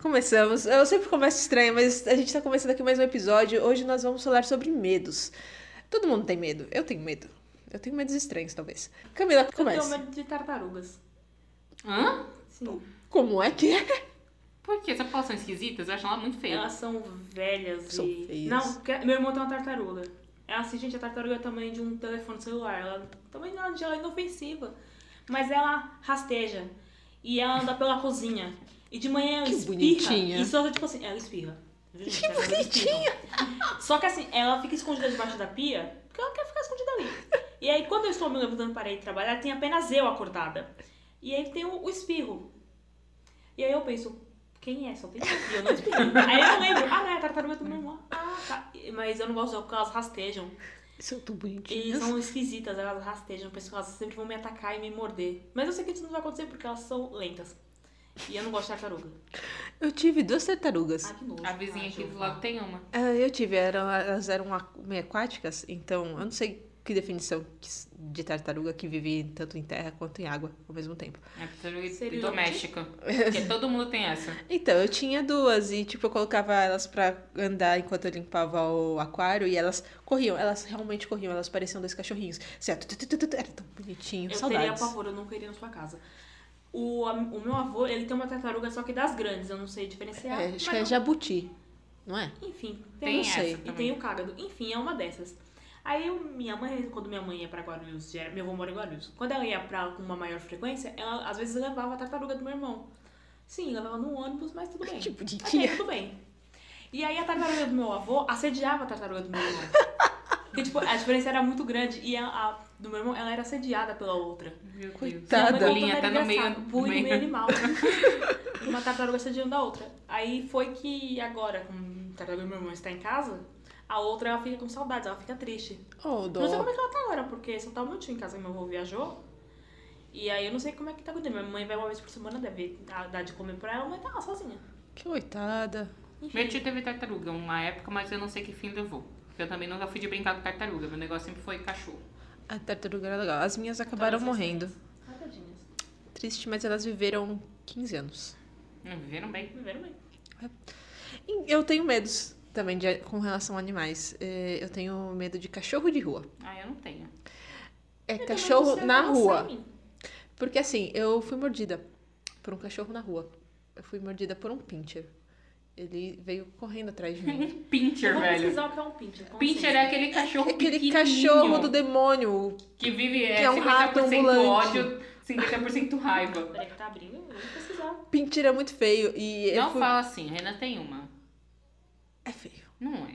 Começamos. Eu sempre começo estranho, mas a gente tá começando aqui mais um episódio. Hoje nós vamos falar sobre medos. Todo mundo tem medo. Eu tenho medo. Eu tenho medos estranhos, talvez. Camila, Eu começa. tenho medo de tartarugas. Hã? Sim. Como é que é? Por quê? Só porque elas são esquisitas? Eu acho ela muito feia. Elas são velhas São e. feias. Não, meu irmão tem uma tartaruga. É assim, gente, a tartaruga é o tamanho de um telefone celular. Ela também não ela é inofensiva. Mas ela rasteja. E ela anda pela cozinha. E de manhã ela Que espirra. bonitinha. E só tipo assim, ela espirra. Gente? Que bonitinha. espirra. Só que assim, ela fica escondida debaixo da pia, porque ela quer ficar escondida ali. E aí, quando eu estou me levantando para ir trabalhar, tem apenas eu acordada. E aí tem o, o espirro. E aí eu penso, quem é? Só tem. E eu não espirro. aí eu não lembro. Ah, não, é a tartaruga do meu irmão. Ah, tá. Mas eu não gosto porque elas rastejam. São tão E bonitinhas. são esquisitas, elas rastejam. Eu penso que elas sempre vão me atacar e me morder. Mas eu sei que isso não vai acontecer porque elas são lentas. E eu não gosto de tartaruga. Eu tive duas tartarugas. Ah, que nojo. A vizinha Ah, aqui do lado tem uma. Ah, eu tive, eram, elas eram meio aquáticas, então eu não sei que definição de tartaruga que vive tanto em terra quanto em água ao mesmo tempo. É tartaruga Seria doméstica. Porque todo mundo tem essa. Então, eu tinha duas e, tipo, eu colocava elas pra andar enquanto eu limpava o aquário e elas corriam, elas realmente corriam, elas pareciam dois cachorrinhos. Certo? Tu, Era tão bonitinho, Eu saudades. teria pavor, eu nunca iria na sua casa. O, o meu avô, ele tem uma tartaruga, só que das grandes, eu não sei diferenciar. É, acho que é não- jabuti, não é? Enfim, Tem tem, essa e também. tem o cágado. Enfim, é uma dessas. Aí eu- minha mãe, quando minha mãe ia pra Guarulhos, meu avô mora em Guarulhos. Quando ela ia pra com uma maior frequência, ela às vezes levava a tartaruga do meu irmão. Sim, levava no ônibus, mas tudo bem. Que Ok, bonitinha. tudo bem. E aí a tartaruga do meu avô assediava a tartaruga do meu irmão. Porque, tipo, a diferença era muito grande. E a, a do meu irmão, ela era assediada pela outra. Meu Coitada. Deus. Tá, A bolinha tá no meio. Bullying meio- meio animal. uma tartaruga assediando a outra. Aí foi que agora, como a tartaruga do meu irmão está em casa, a outra ela fica com saudades, ela fica triste. Oh, Não sei dó. como é que ela tá agora, porque só tá o meu tio em casa, meu avô viajou. E aí eu não sei como é que tá acontecendo. Minha mãe vai uma vez por semana, deve dar dar de comer pra ela, mas tá lá sozinha. Que coitada. Enfim. Meu tio teve tartaruga uma época, mas eu não sei que fim levou. Porque eu também nunca fui de brincar com tartaruga. Meu negócio sempre foi cachorro. A tartaruga era legal. As minhas acabaram Todas as morrendo. tadinhas. Triste, mas elas viveram 15 anos. Não viveram bem. Viveram bem. E Eu tenho medos também de- com relação a animais. É, Eu tenho medo de cachorro de rua. Ah, eu não tenho. É Eu cachorro na rua. Porque assim, eu fui mordida por um cachorro na rua. Eu fui mordida por um pincher. Ele veio correndo atrás de mim. Um pincher, Eu vou velho. pesquisar o que é um pincher. Pincher é aquele cachorro Aquele pequenininho cachorro do demônio. que vive é, que é um 50% rato ambulante. ódio, 50% raiva. Peraí que tá abrindo, eu vou pesquisar. Pincher é muito feio. E eu Não fui... fala assim, a Renan tem uma. É feio. Não é.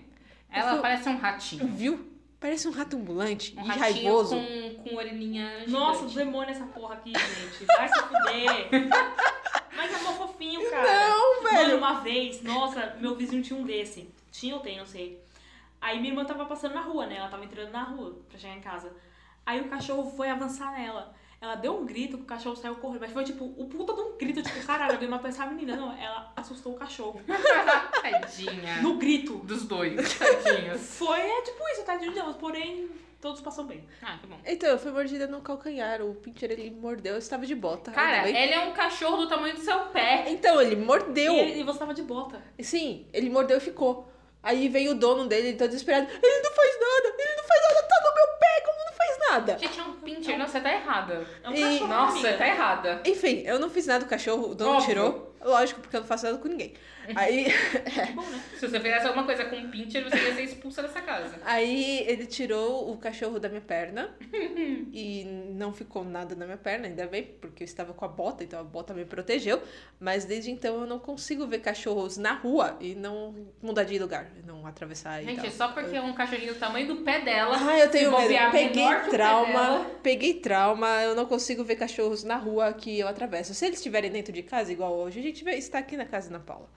Ela fui- parece um ratinho. Viu? Parece um rato ambulante Um e ratinho raivoso. com, com orelhinha Nossa, gigante. demônio essa porra aqui, gente. Vai se fuder. Mas é mó fofinho, cara. Não, velho. Mano, uma vez, nossa, meu vizinho tinha um desse. Tinha ou tem, não sei. Aí minha irmã tava passando na rua, né? Ela tava entrando na rua pra chegar em casa. Aí o cachorro foi avançar nela. Ela deu um grito o cachorro saiu correndo. Mas foi tipo, o puta de um grito, tipo, caralho, alguém matou essa menina. Não, ela assustou o cachorro. Tadinha. No grito. Dos dois, tadinhos. Foi, é tipo isso, tadinho delas. Porém, todos passam bem. Ah, que bom. Então, eu fui mordida no calcanhar. O pincher, ele mordeu. Eu estava de bota. Cara, ele é um cachorro do tamanho do seu pé. Então, ele mordeu. E, e você tava de bota. Sim, ele mordeu e ficou. Aí veio o dono dele, ele tá desesperado. Ele não faz nada, ele não faz nada, tá no meu pé, como não faz nada? Gente, é um pincher. Não, você tá errada. É um E- cachorro, Nossa, amiga. tá errada. Enfim, eu não fiz nada com o cachorro, o dono Óbvio. tirou. Lógico, porque eu não faço nada com ninguém. Aí, bom, né? Se você fizesse alguma coisa com um pincher, você ia ser expulsa dessa casa. aí ele tirou o cachorro da minha perna e não ficou nada na minha perna, ainda bem, porque eu estava com a bota, então a bota me protegeu. Mas desde então eu não consigo ver cachorros na rua e não mudar de lugar, não atravessar e Gente, tal. só porque é um cachorrinho do tamanho do pé dela. Ah, eu tenho medo. Peguei trauma. Peguei trauma. Eu não consigo ver cachorros na rua que eu atravesso. Se eles estiverem dentro de casa, igual hoje, a gente vai estar aqui na casa da Paula.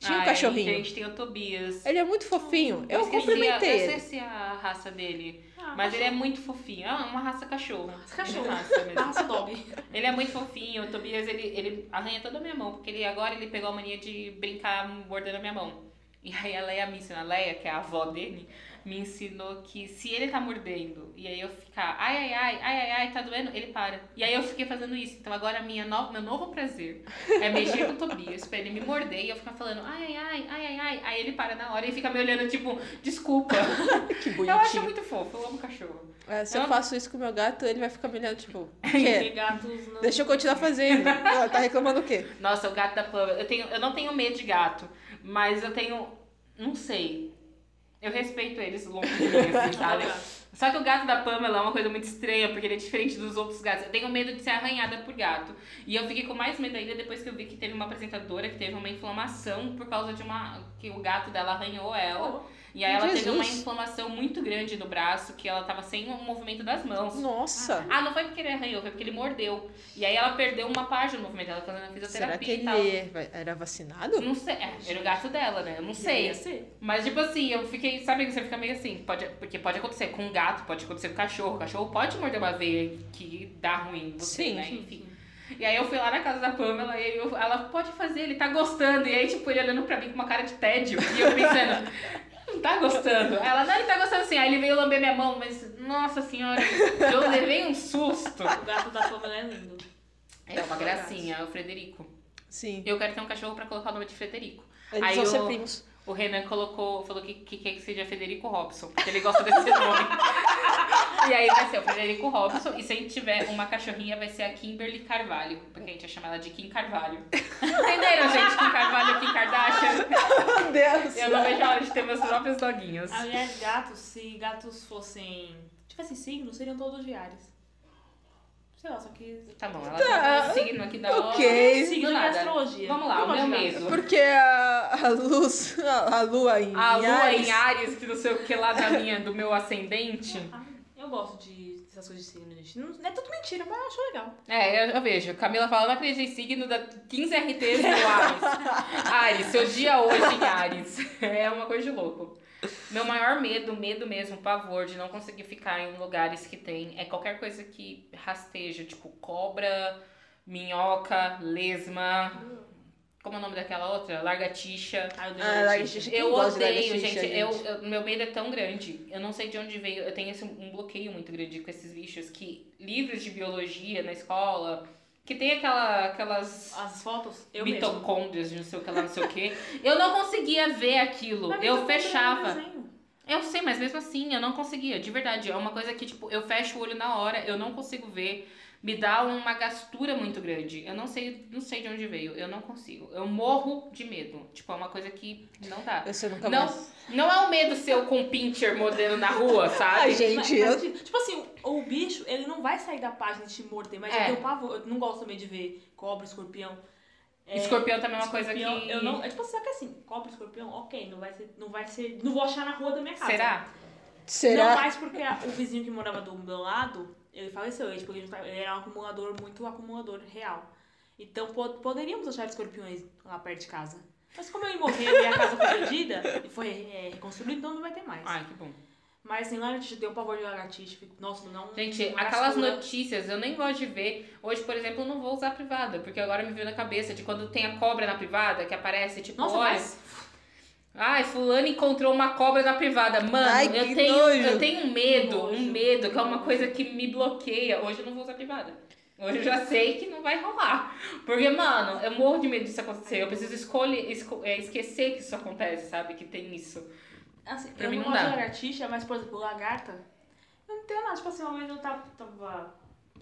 Tinha um Ai, cachorrinho. A gente tem o Tobias. Ele é muito fofinho. Eu a- cumprimentei Eu ele. esqueci a raça dele. Ah, Mas ele é cachorro. muito fofinho. É uma raça cachorro. Cachorro. Ele é raça mesmo. Raça dog. Ele é muito fofinho. O Tobias, ele, ele arranha toda a minha mão. Porque ele agora ele pegou a mania de brincar mordendo a minha mão. E aí a Leia me ensina. A Leia, que é a avó dele, me ensinou que se ele tá mordendo e aí eu ficar ai, ai, ai, ai, ai, ai, tá doendo, ele para. E aí eu fiquei fazendo isso. Então agora minha no, meu novo prazer é mexer com o Tobias pra ele me morder e eu ficar falando ai, ai, ai, ai, ai, ai. Aí ele para na hora e fica me olhando tipo, desculpa. Que Eu acho bonitinho. muito fofo, eu amo cachorro. É, se eu Eu- faço isso com o meu gato, ele vai ficar me olhando, tipo, quê? gatos não. Deixa eu continuar fazendo. Ela tá reclamando o quê? Nossa, o gato da Pamela. Eu, tenho, eu não tenho medo de gato, mas eu tenho. Não sei. Eu respeito eles longe de mim, assim, sabe? Só que o gato da Pamela é uma coisa muito estranha, porque ele é diferente dos outros gatos. Eu tenho medo de ser arranhada por gato. E eu fiquei com mais medo ainda depois que eu vi que teve uma apresentadora que teve uma inflamação por causa de uma. que o gato dela arranhou ela. E aí ela teve uma Jesus. inflamação muito grande no braço, que ela tava sem o movimento das mãos. Nossa. Ah, não foi porque ele arranhou, foi porque ele mordeu. E aí ela perdeu uma parte do movimento, ela fazendo fisioterapia Será que e tal. ele era vacinado? Não sei, é, era o gato dela, né? Eu não sei. Mas, tipo assim, eu fiquei, sabe que você fica meio assim, pode, porque pode acontecer com um gato, pode acontecer com cachorro. O cachorro pode morder uma veia que dá ruim em você, Sim, né? Enfim. sim. E aí eu fui lá na casa da Pamela e eu, ela pode fazer, ele tá gostando. E aí, tipo, ele olhando pra mim com uma cara de tédio. E eu pensando, não tá gostando. Ela, não, ele tá gostando sim. Aí ele veio lamber minha mão, mas, nossa senhora, eu levei um susto. O gato da Pamela é lindo. É uma gracinha, é o Frederico. Sim. Eu quero ter um cachorro pra colocar o nome de Frederico. Eles Aí vão ser eu- primos. O Renan colocou, falou que, que quer que seja Federico Robson, porque ele gosta desse nome. e aí vai ser o Federico Robson, e se a gente tiver uma cachorrinha, vai ser a Kimberly Carvalho, porque a gente vai chamar ela de Kim Carvalho. Entenderam, gente? Kim Carvalho e Kim Kardashian. Meu Deus. Eu não vejo a hora de ter meus próprios doguinhos. Aliás, gatos, se gatos fossem. tivessem signos, seriam todos diários. Sei lá, só que. Tá bom, ela Tá. tá signo aqui da hora. Ok. Signo Do de nada. astrologia. Vamos lá, Eu o meu medo. Porque a, a luz, a, a lua em A lua em Ares, que não sei o que lá da minha, do meu ascendente. Ah, Eu gosto de dessas coisas de signo, gente. Não, não é tudo mentira, mas eu acho legal. É, eu, eu vejo. Camila fala, não acredito em signo, dá 15 RTs no Ares. Ares, seu dia hoje em Ares. É uma coisa de louco. Meu maior medo, medo mesmo, pavor de não conseguir ficar em lugares que tem, é qualquer coisa que rasteja, tipo cobra, minhoca, lesma. Como é o nome daquela outra? Largatixa. Ah, eu Ah, odeio, lagartixa, gente. Eu, eu- meu medo é tão grande. Eu não sei de onde veio. Eu tenho esse, um bloqueio muito grande com esses bichos que livros de biologia na escola, que tem aquela, aquelas As fotos, eu mesmo. mitocôndrias de não sei o que lá, não sei o que. Eu não conseguia ver aquilo. Mas Eu é fechava. Eu sei, mas mesmo assim eu não conseguia, de verdade. É uma coisa que, tipo, eu fecho o olho na hora, eu não consigo ver. Me dá uma gastura muito grande. Eu não sei, não sei de onde veio. Eu não consigo. Eu morro de medo. Tipo, é uma coisa que não dá. Você nunca Não, mais. não é o medo seu com o pincher mordendo na rua, sabe? Ai, gente, Mas- eu... mas, tipo assim, o, o bicho, ele não vai sair da página de te morder, mas É. eu tenho pavor. Eu não gosto também de ver cobra, escorpião. É, Escorpião também é uma coisa escorpião, que. Eu não, é tipo assim, só que assim, cobra, escorpião, ok, não vai ser, não vai ser, não vou achar na rua da minha casa. Será? Não Será? mais porque a- o vizinho que morava do meu lado, ele faleceu, ele, tipo, ele tá- ele era um acumulador, muito acumulador real. Então po- poderíamos achar escorpiões lá perto de casa. Mas como ele morreu e a casa foi vendida e foi é, reconstruída, então não vai ter mais. Ai, que bom. Mas assim, lagartixa, deu pavor de lagartixa. fico- Nossa, não. Gente, aquelas notícias eu nem gosto de ver. Hoje, por exemplo, eu não vou usar a privada, porque agora me veio na cabeça de quando tem a cobra na privada, que aparece, tipo, Nossa, olha. mas. Ai, fulano encontrou uma cobra na privada. Mano, Ai, eu, tenho, nojo. eu tenho um medo, um medo, que é uma coisa que me bloqueia. Hoje eu não vou usar a privada. Hoje eu já sei que não vai rolar. Porque, mano, eu morro de medo disso acontecer. Eu preciso escolher, esco- é, esquecer que isso acontece, sabe? Que tem isso. Assim, Pra eu mim não não dá. lagartixa, mas, por exemplo, lagarta. Eu não tenho nada. Tipo assim, uma vez eu tava. tava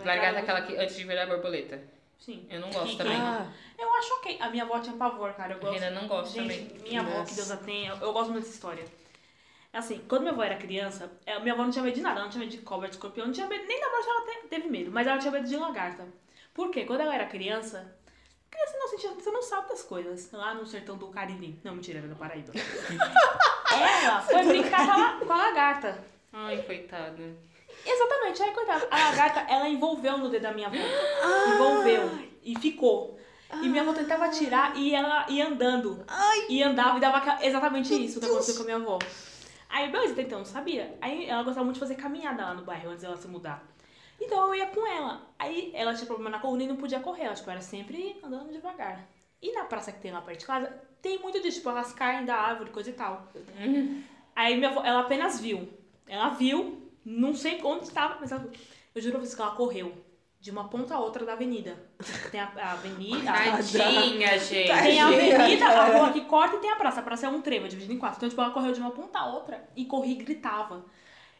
Largada aquela que antes de virar borboleta. Sim. Eu não gosto Que- também. Ah, Eu acho ok. A minha avó tinha pavor, cara. Eu gosto. Reina não gosta Gente, também. minha avó, Nossa. que Deus a tenha, eu, eu gosto muito dessa história. Assim, quando minha avó era criança, é, minha avó não tinha medo de nada. Ela não tinha medo de cobra, de escorpião, não tinha medo, nem da morte ela te- teve medo, mas ela tinha medo de lagarta. Por quê? Quando ela era criança, criança não sentia, você não sabe das coisas. Lá no sertão do Cariri. Não, mentira, era no Paraíba. ela foi brincar com a, com a lagarta. Ai, coitada. Exatamente, aí coitada. A lagarta, ela envolveu no dedo da minha avó. Envolveu. E ficou. E minha avó tentava tirar e ela ia andando. E andava e dava exatamente isso que aconteceu com a minha avó. Aí, beleza, então, não sabia. Aí ela gostava muito de fazer caminhada lá no bairro antes dela se mudar. Então eu ia com ela. Aí ela tinha problema na coluna e não podia correr. Ela tipo, era sempre andando devagar. E na praça que tem lá perto de casa, tem muito disso. Tipo, elas caem da árvore, coisa e tal. Aí minha avó, ela apenas viu. Ela viu, não sei onde estava, mas ela. Eu juro pra vocês que ela correu de uma ponta a outra da avenida. Tem a, a avenida. a- Tadinha, gente. Tem a avenida, a rua que corta e tem a praça. A praça é um trevo, é dividido em quatro. Então, tipo, ela correu de uma ponta a outra e corria e gritava.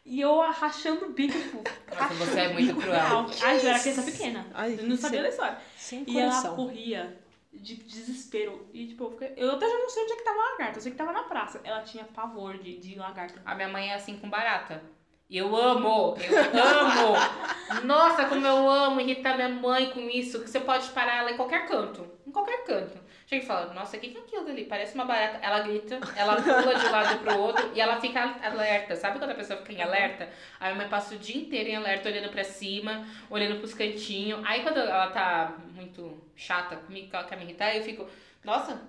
E eu rachando o bico, tipo. Nossa, você é muito cruel. Ai, eu era criança pequena. Ai, eu não sabia da história. Sem E ela coração. corria de desespero. E, tipo, eu, fiquei... eu até já não sei onde é que tava a lagarta. Eu sei que tava na praça. Ela tinha pavor de, de lagarta. A minha mãe é assim com barata. Eu amo, eu amo. Nossa, como eu amo irritar minha mãe com isso. Que você pode parar ela em qualquer canto. Em qualquer canto. Chega e fala, nossa, o que que é aquilo dali? Parece uma barata. Ela grita, ela pula de um lado pro outro e ela fica alerta. Sabe quando a pessoa fica em alerta? Aí a mãe passa o dia inteiro em alerta, olhando pra cima, olhando pros cantinhos. Aí quando ela tá muito chata comigo, que ela quer me irritar, eu fico, nossa,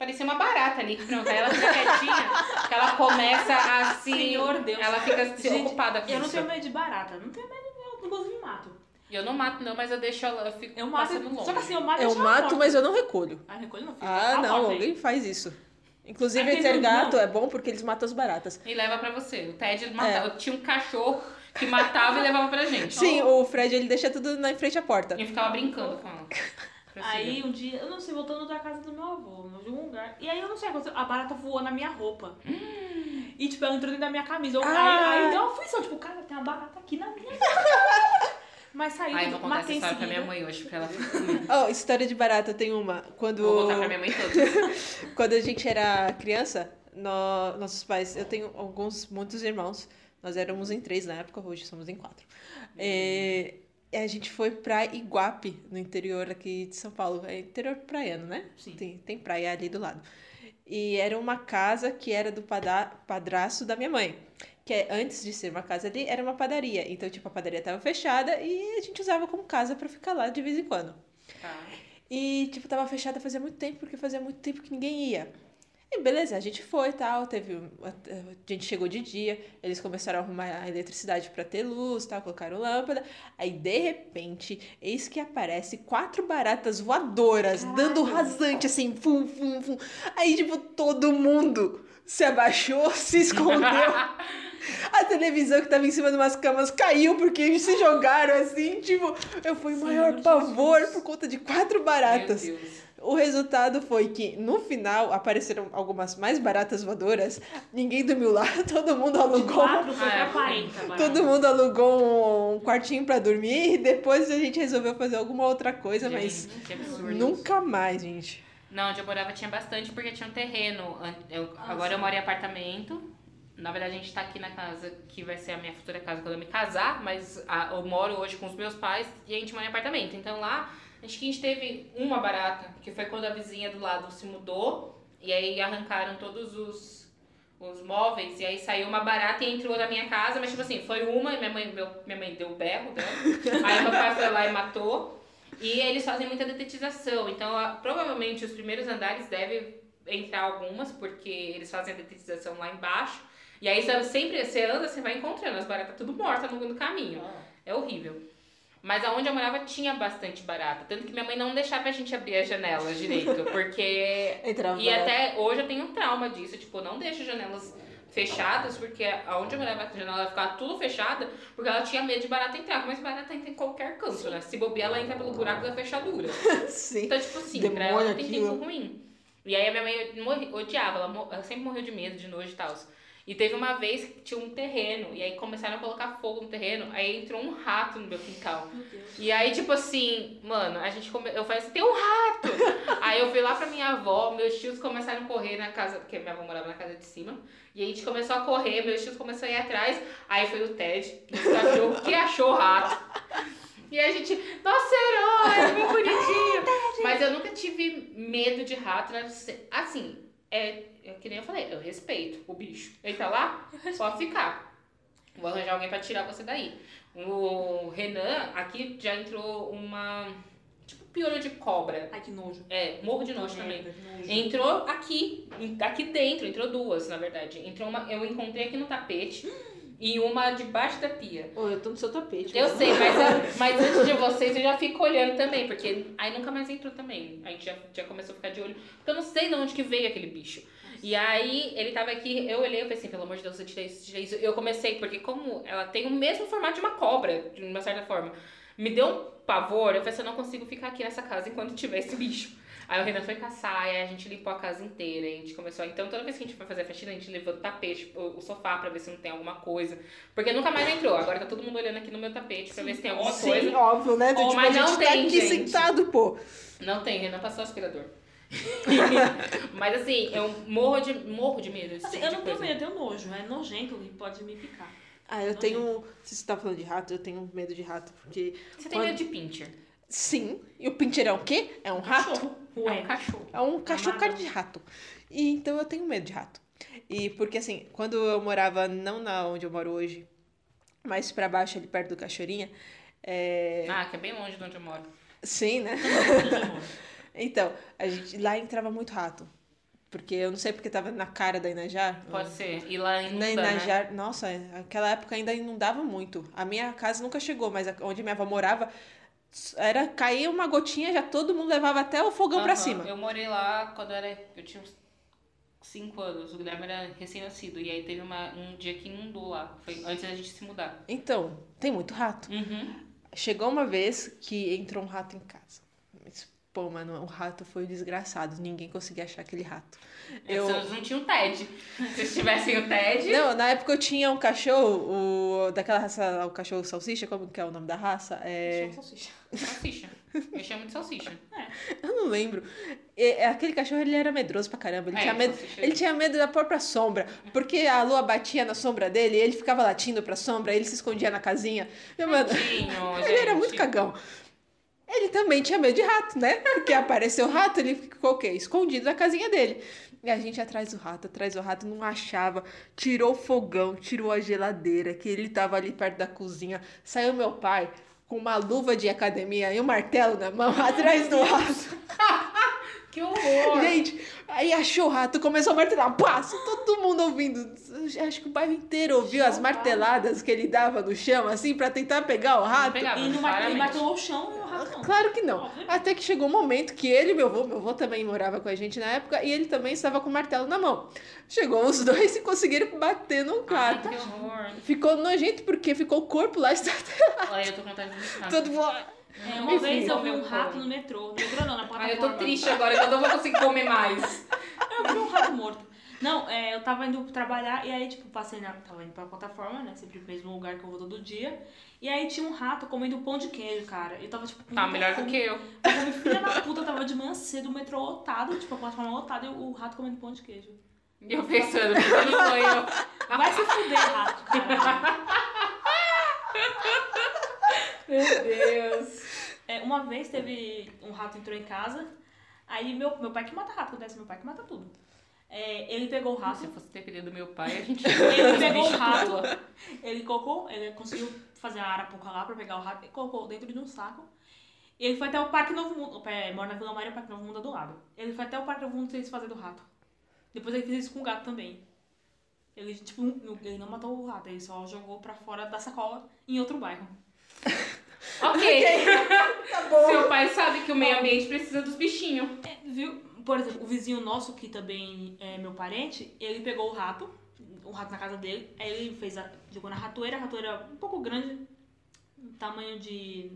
parecia uma barata ali. Pronto, aí ela fica quietinha, que ela começa a se... Senhor Deus. Ela fica se Gente, ocupada com Eu não tenho medo de barata. Não tenho medo, eu não gosto de mato. Eu não mato não, mas eu deixo ela, eu fico Eu mato. passando longe. Só que assim, eu mato Eu deixo mato, mas eu não recolho. Ah, recolho não, filho. Ah, não, aí. alguém faz isso. Inclusive, ter gato não. é bom porque eles matam as baratas. E leva pra você. O Ted ele matava. Tinha um cachorro que matava e levava pra gente. Sim, o Fred ele deixa tudo na em frente à porta. E ficava brincando com ela. Prossiga. Aí um dia, eu não sei, voltando da casa do meu avô, de algum lugar. E aí eu não sei, aconteceu, a barata voou na minha roupa. E tipo, ela entrou dentro da minha camisa. Eu, Ah. aí, aí deu uma aflição, tipo, cara, tem uma barata aqui na minha Mas saiu, eu vou contar essa história pra minha mãe hoje, pra ela ficar comigo. Oh, história de barata, tem uma. Quando, Vou contar pra minha mãe todas. quando a gente era criança, nó- nossos pais, eu tenho alguns, muitos irmãos. Nós éramos em três na época, hoje somos em quatro. É, e a gente foi pra Iguape, no interior aqui de São Paulo. É interior praiano, né? Sim. Tem, tem praia ali do lado. E era uma casa que era do padrasto da minha mãe. Que é, antes de ser uma casa ali, era uma padaria. Então, tipo, a padaria tava fechada e a gente usava como casa pra ficar lá de vez em quando. Tá. E, tipo, tava fechada fazia muito tempo, porque fazia muito tempo que ninguém ia. E beleza, a gente foi e tal, teve. A gente chegou de dia, eles começaram a arrumar a eletricidade pra ter luz, tal, colocaram lâmpada. Aí, de repente, eis que aparece quatro baratas voadoras, dando rasante assim, fum, fum, fum. Aí, tipo, todo mundo se abaixou, se escondeu. A televisão que tava em cima de umas camas caiu porque eles se jogaram assim, tipo, eu fui o maior Senhor pavor por conta de quatro baratas. Meu Deus. O resultado foi que no final apareceram algumas mais baratas voadoras, ninguém dormiu lá, todo mundo De alugou. quatro foi Ah, é. pra 40, baratas. Todo mundo alugou um quartinho pra dormir e depois a gente resolveu fazer alguma outra coisa, mas Gente, que absurdo. nunca mais, gente. Não, onde eu morava tinha bastante porque tinha um terreno. Eu- agora eu moro em apartamento. Na verdade, a gente tá aqui na casa que vai ser a minha futura casa quando eu me casar, mas a- eu moro hoje com os meus pais e a gente mora em apartamento. Então lá, acho que a gente teve uma barata, que foi quando a vizinha do lado se mudou e aí arrancaram todos os, os móveis e aí saiu uma barata e entrou na minha casa, mas tipo assim, foi uma e minha mãe, meu, minha mãe deu o berro dela. aí meu pai foi lá e matou. E eles fazem muita detetização, então a- provavelmente os primeiros andares devem entrar algumas, porque eles fazem a detetização lá embaixo. E aí sempre, você anda, você vai encontrando as baratas tudo mortas no, no caminho. É horrível. Mas aonde eu morava tinha bastante barata. Tanto que minha mãe não deixava a gente abrir as janelas direito. Porque. Entrava E até hoje eu tenho um trauma disso. Tipo, não deixo janelas fechadas, porque aonde eu morava a janela ficava tudo fechada, porque ela tinha medo de barata entrar. Mas barata entra em qualquer canto, né? Se bobear, ela entra pelo buraco da fechadura. Sim. Então, tipo assim, Demônio pra ela não tem tempo ruim. E aí a minha mãe morri- odiava, ela, ela sempre morreu de medo, de nojo e tal. E teve uma vez que tinha um terreno, e aí começaram a colocar fogo no terreno, aí entrou um rato no meu quintal. Meu. E aí, tipo assim, mano, a gente come... eu falei assim, tem um rato! aí eu fui lá pra minha avó, meus tios começaram a correr na casa, porque minha avó morava na casa de cima. E a gente começou a correr, meus tios começaram a ir atrás. Aí foi o Ted, nosso cachorro, que achou o rato. E a gente, nossa, herói, muito bonitinho. Mas eu nunca tive medo de rato, né? Assim, é, é que nem eu falei, eu respeito o bicho. Ele tá lá, pode ficar. Vou arranjar alguém pra tirar você daí. O Renan, aqui já entrou uma. Tipo, piolho de cobra. Ai, que nojo. É, morro de nojo também. Merda, nojo. Entrou aqui, aqui dentro, entrou duas, na verdade. Entrou uma, eu encontrei aqui no tapete e uma debaixo da pia. Ô, eu tô no seu tapete. Eu mano. sei, mas, mas antes de vocês eu já fico olhando também, porque aí nunca mais entrou também. A gente já, já começou a ficar de olho, porque eu não sei de onde que veio aquele bicho. E aí, ele tava aqui, eu olhei e falei assim, pelo amor de Deus, eu tirei isso, tirei isso. Eu comecei, porque como ela tem o mesmo formato de uma cobra, de uma certa forma, me deu um pavor, eu falei assim, eu não consigo ficar aqui nessa casa enquanto tiver esse bicho. Aí o Renan foi caçar, e aí a gente limpou a casa inteira, e a gente começou. Então toda vez que a gente foi fazer a faxina, a gente levou o tapete, o, o sofá pra ver se não tem alguma coisa. Porque nunca mais entrou. Agora tá todo mundo olhando aqui no meu tapete pra ver se tem alguma Sim, coisa. óbvio, né? Oh, tipo, mas a não gente tá tem, aqui gente. sentado, pô. Não tem, Renan passou aspirador. Mas assim, eu morro de, morro de medo. Assim, tipo eu não tenho medo, eu tenho nojo. É nojento e pode me picar. Ah, eu Não, tenho. Se você tá falando de rato, eu tenho medo de rato. Porque. Você tem Quando- medo de pincher? Sim. E o pincher é o quê? É um rato? Cachorro. É Ué. um cachorro. É um cachorro Amado. cara de rato. E então eu tenho medo de rato. E porque assim, quando eu morava, não na onde eu moro hoje, mas pra baixo, ali perto do Cachoeirinha, é... Ah, que é bem longe de onde eu moro. sim, né? Então, a gente lá entrava muito rato. Porque eu não sei porque tava na cara da Inajar. Pode ser. E lá inunda, Na né? Inajar, nossa, aquela época ainda inundava muito. A minha casa nunca chegou, mas onde minha avó morava, era caía uma gotinha, já todo mundo levava até o fogão pra Aham. cima. Eu morei lá quando era. Eu tinha uns 5 anos. O Guilherme era recém-nascido. E aí teve uma, um dia que inundou lá. Foi antes da gente se mudar. Então, tem muito rato. Uhum. Chegou uma vez que entrou um rato em casa. Pô, mano, o rato foi desgraçado. Ninguém conseguia achar aquele rato. Eu... Vocês não tinham TED. Se vocês tivessem o TED. Não, na época eu tinha um cachorro, o... daquela raça, o cachorro salsicha, como que é o nome da raça? É... Salsicha. Salsicha. Eu chamo de salsicha. Eu não lembro. E- é, aquele cachorro, ele era medroso pra caramba. Ele, É, tinha medo, salsicha. ele tinha medo da própria sombra. Porque a lua batia na sombra dele e ele ficava latindo pra sombra, ele se escondia na casinha. Meu, mano, ele era muito cagão. Ele também tinha medo de rato, né? Porque apareceu o rato, ele ficou o quê? Escondido na casinha dele. E a gente atrás do rato, atrás do rato, não achava. Tirou o fogão, tirou a geladeira, que ele tava ali perto da cozinha. Saiu meu pai com uma luva de academia e um martelo na mão atrás do rato. Que horror. Gente, aí achou o rato, começou a martelar. Passa, todo mundo ouvindo. Acho que o bairro inteiro ouviu as marteladas que ele dava no chão, assim, pra tentar pegar o rato. pegava. E não mar- ele claramente. martelou o chão e o rato não. Claro que não. Até que chegou um momento que ele meu avô, meu avô também morava com a gente na época, e ele também estava com o martelo na mão. Chegou os dois e conseguiram bater no Ai, rato. que horror. Ficou nojento porque ficou o corpo lá estatelado. Olha, eu tô com vontade de. Todo mundo. É, uma Enfim. vez eu vi um rato no metrô. No metrô não, na plataforma. Ai, eu tô triste agora, que eu não vou conseguir comer mais. Eu vi um rato morto. Não, é, eu tava indo trabalhar e aí, tipo, passei na. Tava indo pra plataforma, né? Sempre no mesmo lugar que eu vou todo dia. E aí tinha um rato comendo pão de queijo, cara. Eu tava, tipo, Tá melhor do fome. que eu. Eu filha da puta, tava de manhã cedo, o metrô lotado, tipo, a plataforma lotada e o rato comendo pão de queijo. E eu pensando, por que não sou eu? Vai se fuder, rato, cara. Meu Deus. É, uma vez teve um rato entrou em casa, aí meu, meu pai que mata rato, acontece meu pai que mata tudo. É, ele pegou o rato, Se eu fosse depender do meu pai, a gente ele pegou o rato, ele colocou, ele conseguiu fazer a arapuca lá pra pegar o rato e colocou dentro de um saco. E ele foi até o Parque Novo Mundo, é, mora na Vila Maria, o Parque Novo Mundo é do lado. Ele foi até o Parque Novo Mundo se fazer do rato. Depois ele fez isso com o gato também. Ele, tipo, não- ele não matou o rato, ele só jogou pra fora da sacola em outro bairro. Ok. Tá bom. Seu pai sabe que o meio ambiente precisa dos bichinhos. É, viu? Por exemplo, o vizinho nosso, que também é meu parente, ele pegou o rato, o rato na casa dele, aí ele fez a, jogou na ratoeira, a ratoeira um pouco grande, tamanho de.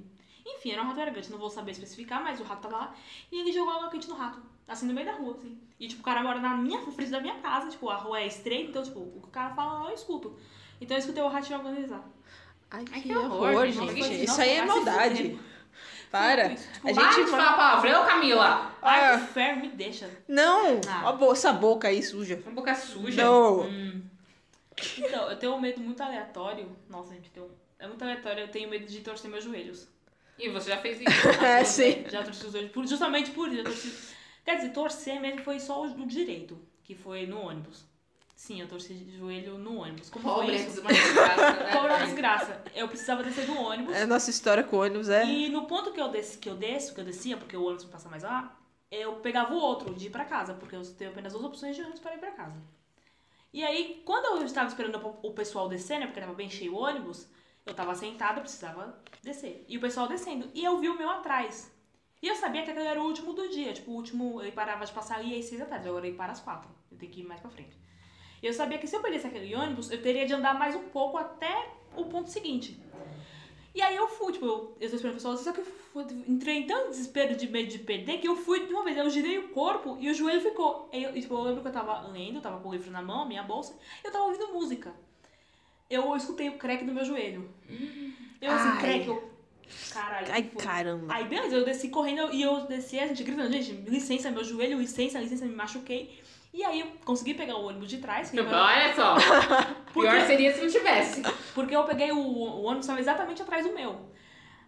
Enfim, era uma ratoeira grande, não vou saber especificar, mas o rato tava lá, e ele jogou água quente no rato, assim, no meio da rua, assim. E, tipo, o cara mora na minha na frente da minha casa, tipo, a rua é estreita, então, tipo, o que o cara fala, eu escuto. Então eu escutei o rato organizar. Ai, que, que horror, horror, gente. foi- Isso aí é maldade. Para. Tipo, A Para gente de falar palavrão, Camila. Ai, Ah. inferno, me deixa. Não! Ah. Ó, a bo- essa boca aí suja. Uma boca suja. Não. Hum. Então, eu tenho um medo muito aleatório. Nossa, gente, tenho... é muito aleatório. Eu tenho medo de torcer meus joelhos. E você já fez isso. É, sim. Já torci os joelhos. Justamente por isso. torci- Quer dizer, torcer mesmo foi só o o direito, que foi no ônibus. Sim, eu torci de joelho no ônibus. Como Pobre, foi é isso? uma desgraça, né? Pobre é uma desgraça. Eu precisava descer do ônibus. É, nossa história com ônibus é. E no ponto que eu, desci, que eu desço, que eu descia, porque o ônibus não passa mais lá, eu pegava o outro de ir pra casa, porque eu tenho apenas duas opções de ônibus para ir pra casa. E aí, quando eu estava esperando o pessoal descer, né, porque tava bem cheio o ônibus, eu tava sentada, eu precisava descer. E o pessoal descendo. E eu vi o meu atrás. E eu sabia que aquele era o último do dia. Tipo, o último, ele parava de passar ali às seis da tarde. Agora ele para às quatro. Eu tenho que ir mais pra frente. E eu sabia que se eu perdesse aquele ônibus, eu teria de andar mais um pouco até o ponto seguinte. E aí eu fui, tipo, eu, eu sou esperando pessoal, só que eu fui, entrei em tanto desespero de medo de perder que eu fui de uma vez, eu girei o corpo e o joelho ficou. Eu, tipo, eu lembro que eu tava lendo, eu tava com o livro na mão, a minha bolsa, e eu tava ouvindo música. Eu escutei o crack no meu joelho. Eu assim, Ai. crack, eu. Caralho. Ai, foi? caramba. Aí, beleza, eu desci correndo e eu desci, a gente gritando, gente, licença, meu joelho, licença, licença, me machuquei. E aí eu consegui pegar o ônibus de trás, que Olha só. Por Pior seria se não tivesse. porque eu peguei o, o ônibus estava exatamente atrás do meu.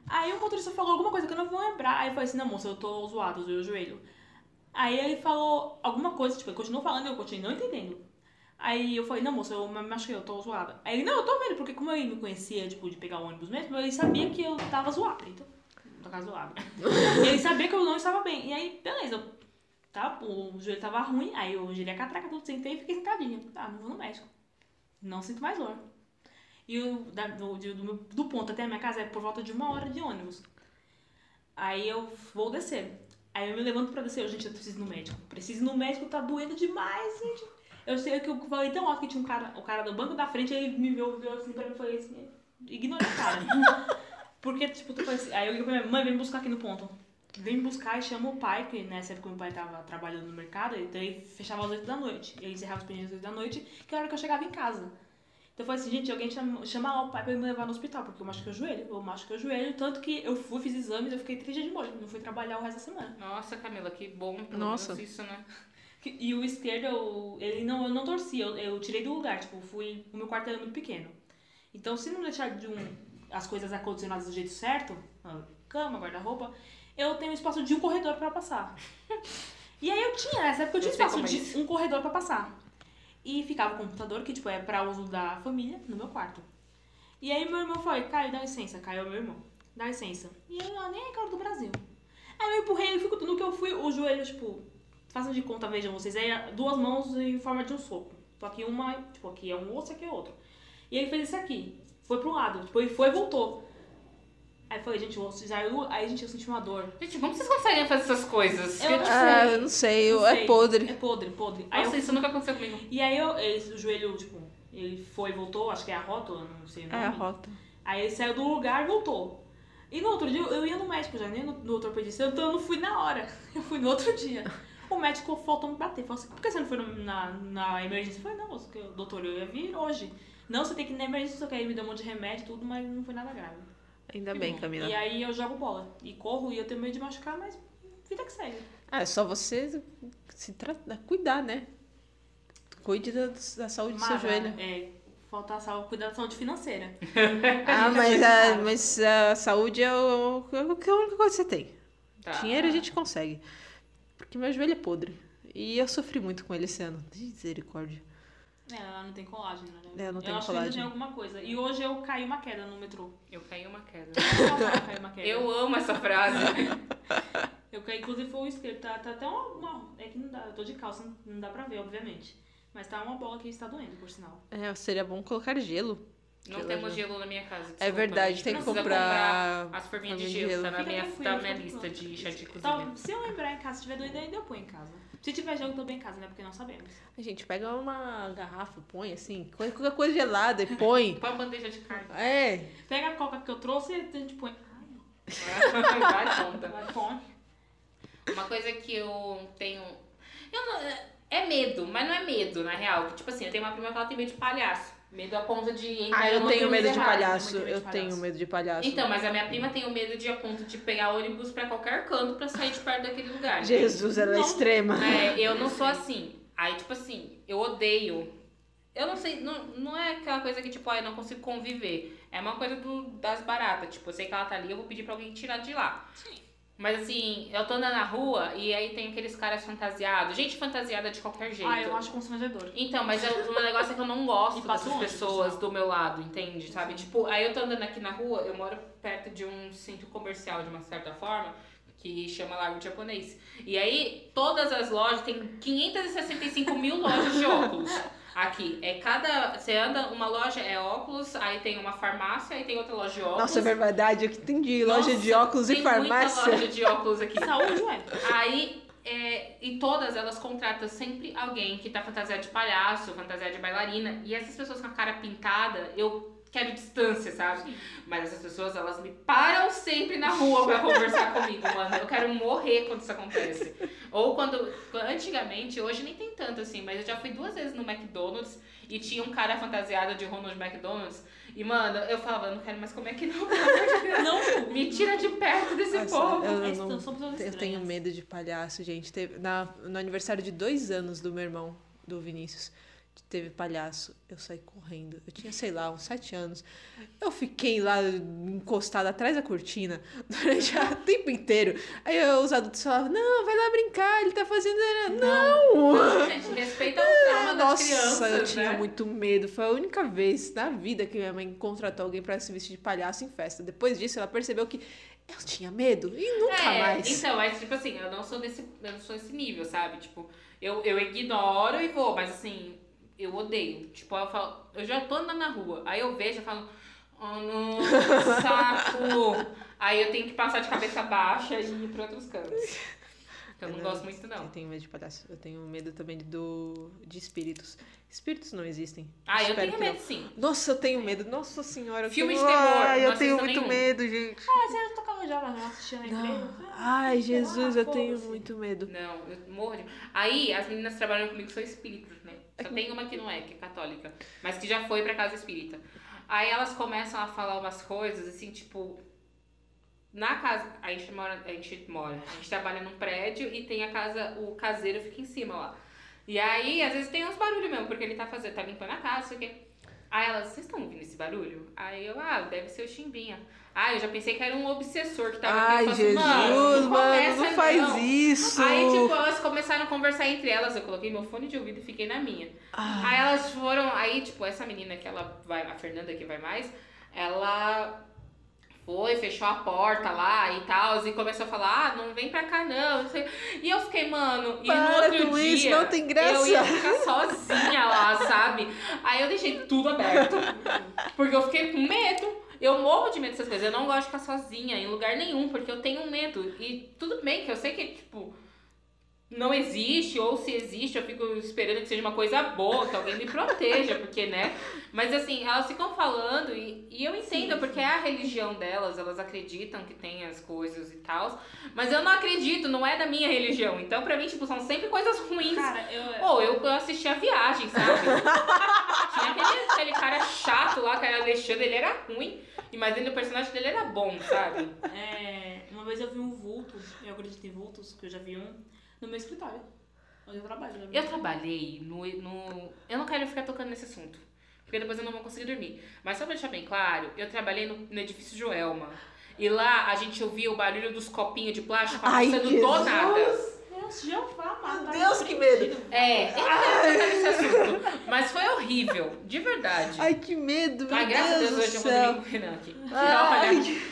Aí o motorista falou alguma coisa que eu não vou lembrar. Aí eu falei assim, não, moça, eu tô zoado, eu o joelho. Aí ele falou alguma coisa, tipo, ele continuou falando e eu continuei não entendendo. Aí eu falei, não, moça, eu me machuquei, eu tô zoada. Aí ele, não, eu tô vendo, porque como ele me conhecia, tipo, de pegar o ônibus mesmo, ele sabia que eu tava zoada. Então, tava zoada. ele sabia que eu não estava bem. E aí, beleza, eu, tá, o joelho tava ruim, aí eu girei a catraca, tudo, sentei e fiquei sentadinha. Ah, não vou no médico. Não sinto mais dor. E o, da- do, do, meu- do ponto até a minha casa é por volta de uma hora de ônibus. Aí eu vou descer. Aí eu me levanto pra descer. Eu, gente, eu preciso ir no médico. Preciso ir no médico, tá doendo demais, gente. Eu sei que eu falei tão alto que tinha um cara, o cara do banco da frente, ele me viu, viu assim pra mim e falei assim, ignorei o cara. Porque, tipo, tu falei assim, aí eu liguei pra minha mãe, vem me buscar aqui no ponto. Vem me buscar e chama o pai, que nessa época meu pai tava trabalhando no mercado, então ele fechava às 8 da noite. Ele encerrava os expedientes às 8 da noite, que era a hora que eu chegava em casa. Então eu falei assim, gente, alguém chama, chama lá o pai pra me levar no hospital, porque eu machuquei o joelho, eu machuquei o joelho, tanto que eu fui, fiz exames, eu fiquei três dias de molho, não fui trabalhar o resto da semana. Nossa, Camila, que bom. Pelo Nossa. menos isso, né? E o esquerdo, eu, ele não, eu não torci, eu, eu tirei do lugar, tipo, fui, o meu quarto era muito pequeno. Então se não deixar de um, as coisas acondicionadas do jeito certo, cama, guarda-roupa, eu tenho espaço de um corredor pra passar. E aí eu tinha, nessa época eu tinha Eu espaço é de isso. um corredor pra passar. E ficava o computador, que tipo, é pra uso da família, no meu quarto. E aí meu irmão foi, Caio, dá licença. Caio é meu irmão. Dá licença. E eu, ah, nem é cara do Brasil. Aí eu empurrei, ele ficou, no que eu fui, o joelho, tipo, façam de conta, vejam vocês, aí duas mãos em forma de um soco. Então aqui uma, tipo, aqui é um osso, aqui é outro. E ele fez isso aqui. Foi pro lado. Tipo, ele foi e voltou. Aí eu falei, gente, o osso já eu, aí, gente, eu senti uma dor. Gente, como vocês conseguem fazer essas coisas? Eu não Ah, sei. eu não sei, Não é sei. podre. É podre, podre. Aí Nossa, eu isso nunca aconteceu comigo. E aí eu, esse, o joelho, tipo, ele foi e voltou, acho que é a rótula, não sei o nome. É a rota. Aí ele saiu do lugar e voltou. E no outro dia eu- eu ia no médico já, nem no, no ortopedista, então eu não fui na hora. Eu fui no outro dia. O médico faltou me bater. Falou assim, por que você não foi na, na emergência? Eu falei, não, doutor, eu ia vir hoje. Não, você tem que ir na emergência, só que aí ele me deu um monte de remédio e tudo, mas não foi nada grave. Ainda bem, Camila. E aí eu jogo bola. E corro e eu tenho medo de machucar, mas vida que segue. Ah, é só você se tratar, cuidar, né? Cuide da, da saúde do seu Mara, joelho. É, falta saúde, cuidar da saúde financeira. Ah, mas é a, mas a saúde é, o, é a única coisa que você tem. Tá. Dinheiro a gente consegue. Porque meu joelho é podre. E eu sofri muito com ele esse ano. Misericórdia. É, ela não tem colágeno, né? É, não tem eu acho que ainda colágeno. tem alguma coisa. E hoje eu caí uma queda no metrô. Eu caí uma queda. Eu caí uma queda. Eu amo essa frase. Eu caí, inclusive foi o esquerdo. Tá, tá até uma, uma- É que não dá, eu tô de calça, não- não dá pra ver, obviamente. Mas tá uma bola que está doendo, por sinal. É, seria bom colocar gelo. Não Gelo, temos gelo. gelo na minha casa. É desculpa, verdade, gente. tem que Precisa comprar as forminhas de forminha de gelo. gelo. Tá na minha, tá na minha lista de chá de cozinha. Então, se eu lembrar em casa, se tiver doido ainda, eu ponho em casa. Se tiver gelo também em casa, né? Porque não sabemos. A gente pega uma garrafa, põe assim, qualquer coisa gelada e põe. Põe uma bandeja de carne. É, Pega a coca que eu trouxe e a gente põe. Vai, conta. Ai, põe. Uma coisa que eu tenho. Eu não, é medo, mas não é medo, na real. Tipo assim, eu tenho uma prima que ela tem medo de palhaço. Medo a ponto de entrar ah, eu tenho medo de errado. palhaço. Eu tenho medo de palhaço. Então, mas a minha prima tem o medo de a ponto de pegar ônibus pra qualquer canto pra sair de perto daquele lugar. Jesus, ela é extrema. É, eu não sou assim. Aí, tipo assim, eu odeio. Eu não sei, não, não é aquela coisa que, tipo, ah, eu não consigo conviver. É uma coisa do, das baratas. Tipo, eu sei que ela tá ali, eu vou pedir pra alguém tirar de lá. Mas assim, eu tô andando na rua e aí tem aqueles caras fantasiados. Gente fantasiada de qualquer jeito. Ah, eu acho constrangedor. Então, mas eu, o negócio é que eu não gosto E dessas longe, pessoas do meu lado, entende? Sabe? Tipo, aí eu tô andando aqui na rua, eu moro perto de um centro comercial, de uma certa forma, que chama Largo Japonês. E aí, todas as lojas, tem 565 mil lojas de óculos. Aqui, é cada. Você anda, uma loja é óculos, aí tem uma farmácia, aí tem outra loja de óculos. Nossa, é verdade, eu que entendi. Loja Nossa, de óculos tem e farmácia. Muita loja de óculos aqui. Saúde, ué. Aí, é, e todas elas contratam sempre alguém que tá fantasiado de palhaço, fantasiado de bailarina. E essas pessoas com a cara pintada, eu quero distância, sabe? Mas essas pessoas, elas me param sempre na rua pra conversar comigo, mano. Eu quero morrer quando isso acontece. Ou quando. Antigamente, hoje nem tem tanto assim, mas eu já fui duas vezes no McDonald's e tinha um cara fantasiado de Ronald McDonald's. E, mano, eu falava, eu não quero mais comer aqui não, pelo amor de Deus. Não. Me tira de perto desse Nossa, povo. eu, não- eu tenho medo de palhaço, gente. Teve, na, no aniversário de dois anos do meu irmão, do Vinícius, teve palhaço. Eu saí correndo. Eu tinha, sei lá, uns sete anos. Eu fiquei lá encostada atrás da cortina durante o tempo inteiro. Aí eu- os adultos falavam, não, vai lá brincar, ele tá fazendo. Não! Gente, respeita o trauma das Nossa, crianças, eu tinha né? muito medo. Foi a única vez na vida que minha mãe contratou alguém pra se vestir de palhaço em festa. Depois disso, ela percebeu que eu tinha medo e nunca É, mais. Então, mas tipo assim, eu não sou desse, eu não sou esse nível, sabe? Tipo, eu, eu ignoro e vou, mas assim, eu odeio. Tipo, eu falo, eu já tô andando na rua, aí eu vejo e falo, oh não, saco. aí eu tenho que passar de cabeça baixa e ir pra outros cantos. Então, eu não gosto muito, Eu não. tenho medo de palhaço. Eu tenho medo também do, de espíritos. Espíritos não existem. Ah, eu Espero tenho que não. medo sim. Nossa, eu tenho medo. Nossa senhora. eu Filme tenho- de terror, Ai, não eu tenho muito nenhum. medo, gente. Ah, você tocava já lá assistindo a igreja? Não. Ai, Jesus, Ah, eu tenho foda-se. muito medo. Não, eu morro de... Aí, as meninas que trabalham comigo são espíritas, né? Só tem uma que não é, que é católica. Mas que já foi pra casa espírita. Aí elas começam a falar umas coisas, assim, tipo... Na casa... A gente mora... A gente mora... A gente trabalha num prédio e tem a casa... O caseiro fica em cima lá. E aí, às vezes tem uns barulhos mesmo, porque ele tá fazendo... Tá limpando a casa, sei o quê. Aí elas... Vocês estão ouvindo esse barulho? Aí eu... Ah, deve ser o Chimbinha. Ah, eu já pensei que era um obsessor que tava Ai, aqui. Falei Jesus, mano, não, faz não. isso. Aí, tipo, elas começaram a conversar entre elas. Eu coloquei meu fone de ouvido e fiquei na minha. Ah. Aí elas foram. Aí, tipo, essa menina que ela vai, a Fernanda que vai mais, ela foi, fechou a porta lá e tal, e começou a falar: ah, não vem pra cá não. E eu fiquei, mano, e no Para outro com dia. isso, não tem graça. Eu ia ficar sozinha lá, sabe? Aí eu deixei tudo aberto. Porque eu fiquei com medo. Eu morro de medo dessas coisas. Eu não gosto de ficar sozinha em lugar nenhum, porque eu tenho medo. E tudo bem que eu sei que, tipo, não existe, ou se existe, eu fico esperando que seja uma coisa boa, que alguém me proteja, porque, né? Mas assim, elas ficam falando e, e eu entendo, porque é a religião delas, elas acreditam que tem as coisas e tal. Mas eu não acredito, não é da minha religião. Então, pra mim, tipo, são sempre coisas ruins. Cara, eu. Pô, eu, eu assisti a viagem, sabe? Tinha aquele, aquele cara chato lá, que era Alexandre, ele era ruim, e mas ele, o personagem dele era bom, sabe? É, uma vez eu vi um vulto, eu acredito em vultos, que eu já vi um, no meu escritório. Onde eu trabalho. vi. Eu trabalhei no, no. Eu não quero ficar tocando nesse assunto. Porque depois eu não vou conseguir dormir. Mas só pra deixar bem claro, eu trabalhei no, no edifício Joelma. E lá a gente ouvia o barulho dos copinhos de plástico passando do nada. Deus, Jeová, Meu. Deus, que medo. É, eu. Mas foi horrível, de verdade. Ai, que medo, meu Ai, graças a Deus Deus, do hoje eu céu. vou dormir com o Renan aqui. Ai.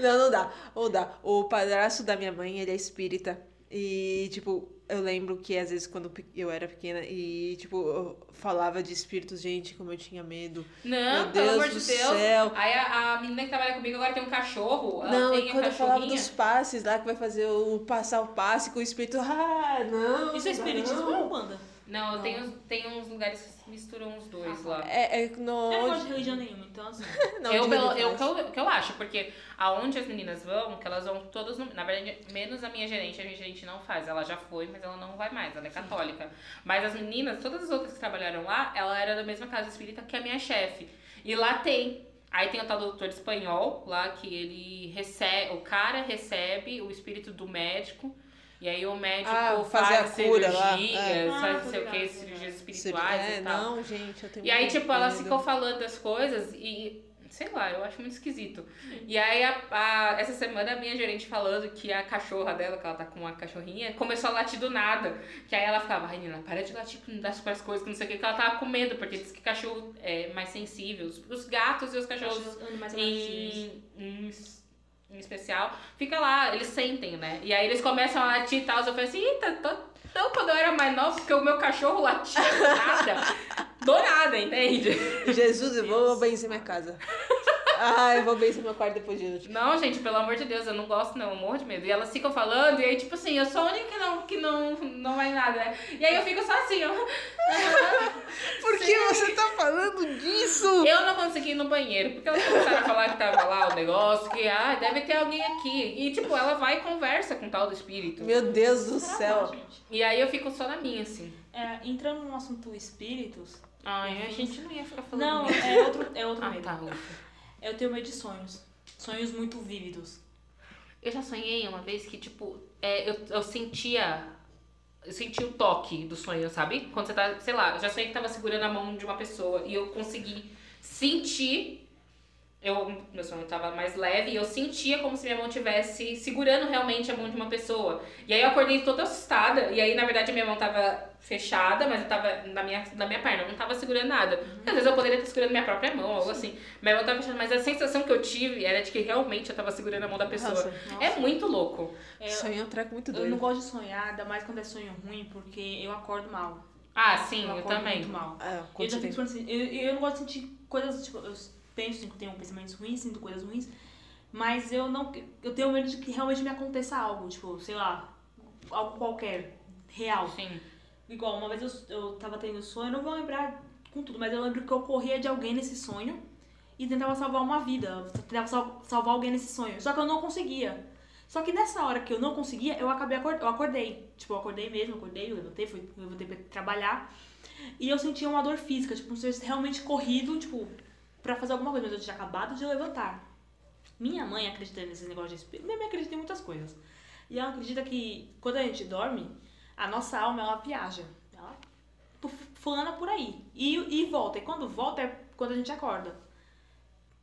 Não, não dá. Ou dá. O padrasto da minha mãe, ele é espírita. E, tipo, eu lembro que às vezes quando eu era pequena e, tipo, eu falava de espíritos, gente, como eu tinha medo. Não, Meu pelo amor Deus de do Deus. céu. Aí a, a menina que trabalha comigo agora tem um cachorro. Não, tem quando eu falava dos passes lá, que vai fazer o passar o passe com o espírito. Ah, não. Isso é espiritismo não. ou banda? Não, Tem, uns, tem uns lugares que misturam os dois lá. É, é no. Eu não gosto de religião nenhuma, então assim. Não, eu, de pelo, religião. eu, que eu, que eu acho, porque aonde as meninas vão, que elas vão todas, no, na verdade, menos a minha gerente, a minha gerente não faz, ela já foi, mas ela não vai mais, ela é católica. Mas as meninas, todas as outras que trabalharam lá, ela era da mesma casa espírita que a minha chefe. E lá tem. Aí tem o tal do doutor espanhol, lá que ele recebe, o cara recebe o espírito do médico. E aí o médico Ah, faz fazer a cirurgias, é. Ah, faz não sei o que, cirurgias espirituais é, e tal. não, gente, eu tenho E aí, tipo, medo. ficam falando das coisas e, sei lá, eu acho muito esquisito. E aí, a, a- essa semana, a minha gerente falando que a cachorra dela, que ela tá com uma cachorrinha, começou a latir do nada. Que aí ela ficava, ai, Nina, para de latir das as coisas, que não sei o que, que ela tava com medo, porque diz que cachorro é mais sensível. Os, os gatos e os cachorros Os animais em, em especial, fica lá, eles sentem, né? E aí eles começam a latir e tal. Eu falei assim, eita, tô, então quando eu era mais nova, porque o meu cachorro latia do nada. Do nada, entende? Jesus, eu vou benzer minha casa. Eu vou benzer meu quarto depois de hoje. Não, gente, pelo amor de Deus, eu não gosto não, eu morro de medo. E elas ficam falando, e aí, tipo assim, eu sou a única que não, que não, não vai nada, né? E aí eu fico só assim, ó. Por que você tá falando disso? Eu não consegui ir no banheiro, porque elas começaram a falar que tava lá o negócio, que, ah, deve ter alguém aqui. E, tipo, ela vai e conversa com o tal do espírito. Meu Deus do céu. gente? E aí eu fico só na minha, assim. É, entrando no assunto espíritos. Ai, a gente não ia ficar falando Não, é outro, é outro Ah, medo. tá, ufa. Eu tenho medo de sonhos. Sonhos muito vívidos. Eu já sonhei uma vez que, tipo, é, eu, eu sentia. Eu senti o toque do sonho, sabe? Quando você tá, sei lá, eu já sonhei que tava segurando a mão de uma pessoa e eu consegui sentir. Eu, meu sonho tava mais leve e eu sentia como se minha mão tivesse segurando realmente a mão de uma pessoa. E aí eu acordei toda assustada. E aí, na verdade, minha mão tava fechada, mas eu tava na minha, na minha perna, eu não tava segurando nada. Às vezes eu poderia estar segurando minha própria mão, algo assim. Minha mão tava fechada, mas a sensação que eu tive era de que realmente eu tava segurando a mão da pessoa. Nossa, É muito louco. É, sonho é um treco muito eu não doido. gosto de sonhar, ainda mais quando é sonho ruim, porque eu acordo mal. Ah, sim, eu, acordo também. muito mal. É, Eu, já fico assim, eu, eu não gosto de sentir coisas, tipo, eu penso tenho pensamentos ruins, sinto coisas ruins, mas eu não, eu tenho medo de que realmente me aconteça algo, tipo, sei lá, algo qualquer, real. Sim. Igual, uma vez eu, eu tava tendo sonho, eu não vou lembrar com tudo, mas eu lembro que eu corria de alguém nesse sonho e tentava salvar uma vida, tentava sal- salvar alguém nesse sonho, só que eu não conseguia. Só que nessa hora que eu não conseguia, eu acabei eu acordei. Tipo, eu acordei mesmo, eu acordei, eu levantei, fui, eu levantei pra trabalhar. E eu sentia uma dor física, tipo, como se eu realmente corrido, tipo, pra fazer alguma coisa, mas eu tinha acabado de levantar. Minha mãe acredita nesse negócio de espírito. Minha mãe acredita em muitas coisas. E ela acredita que quando a gente dorme, a nossa alma, ela viaja. Ela fulana por aí. E, e volta. E quando volta é quando a gente acorda.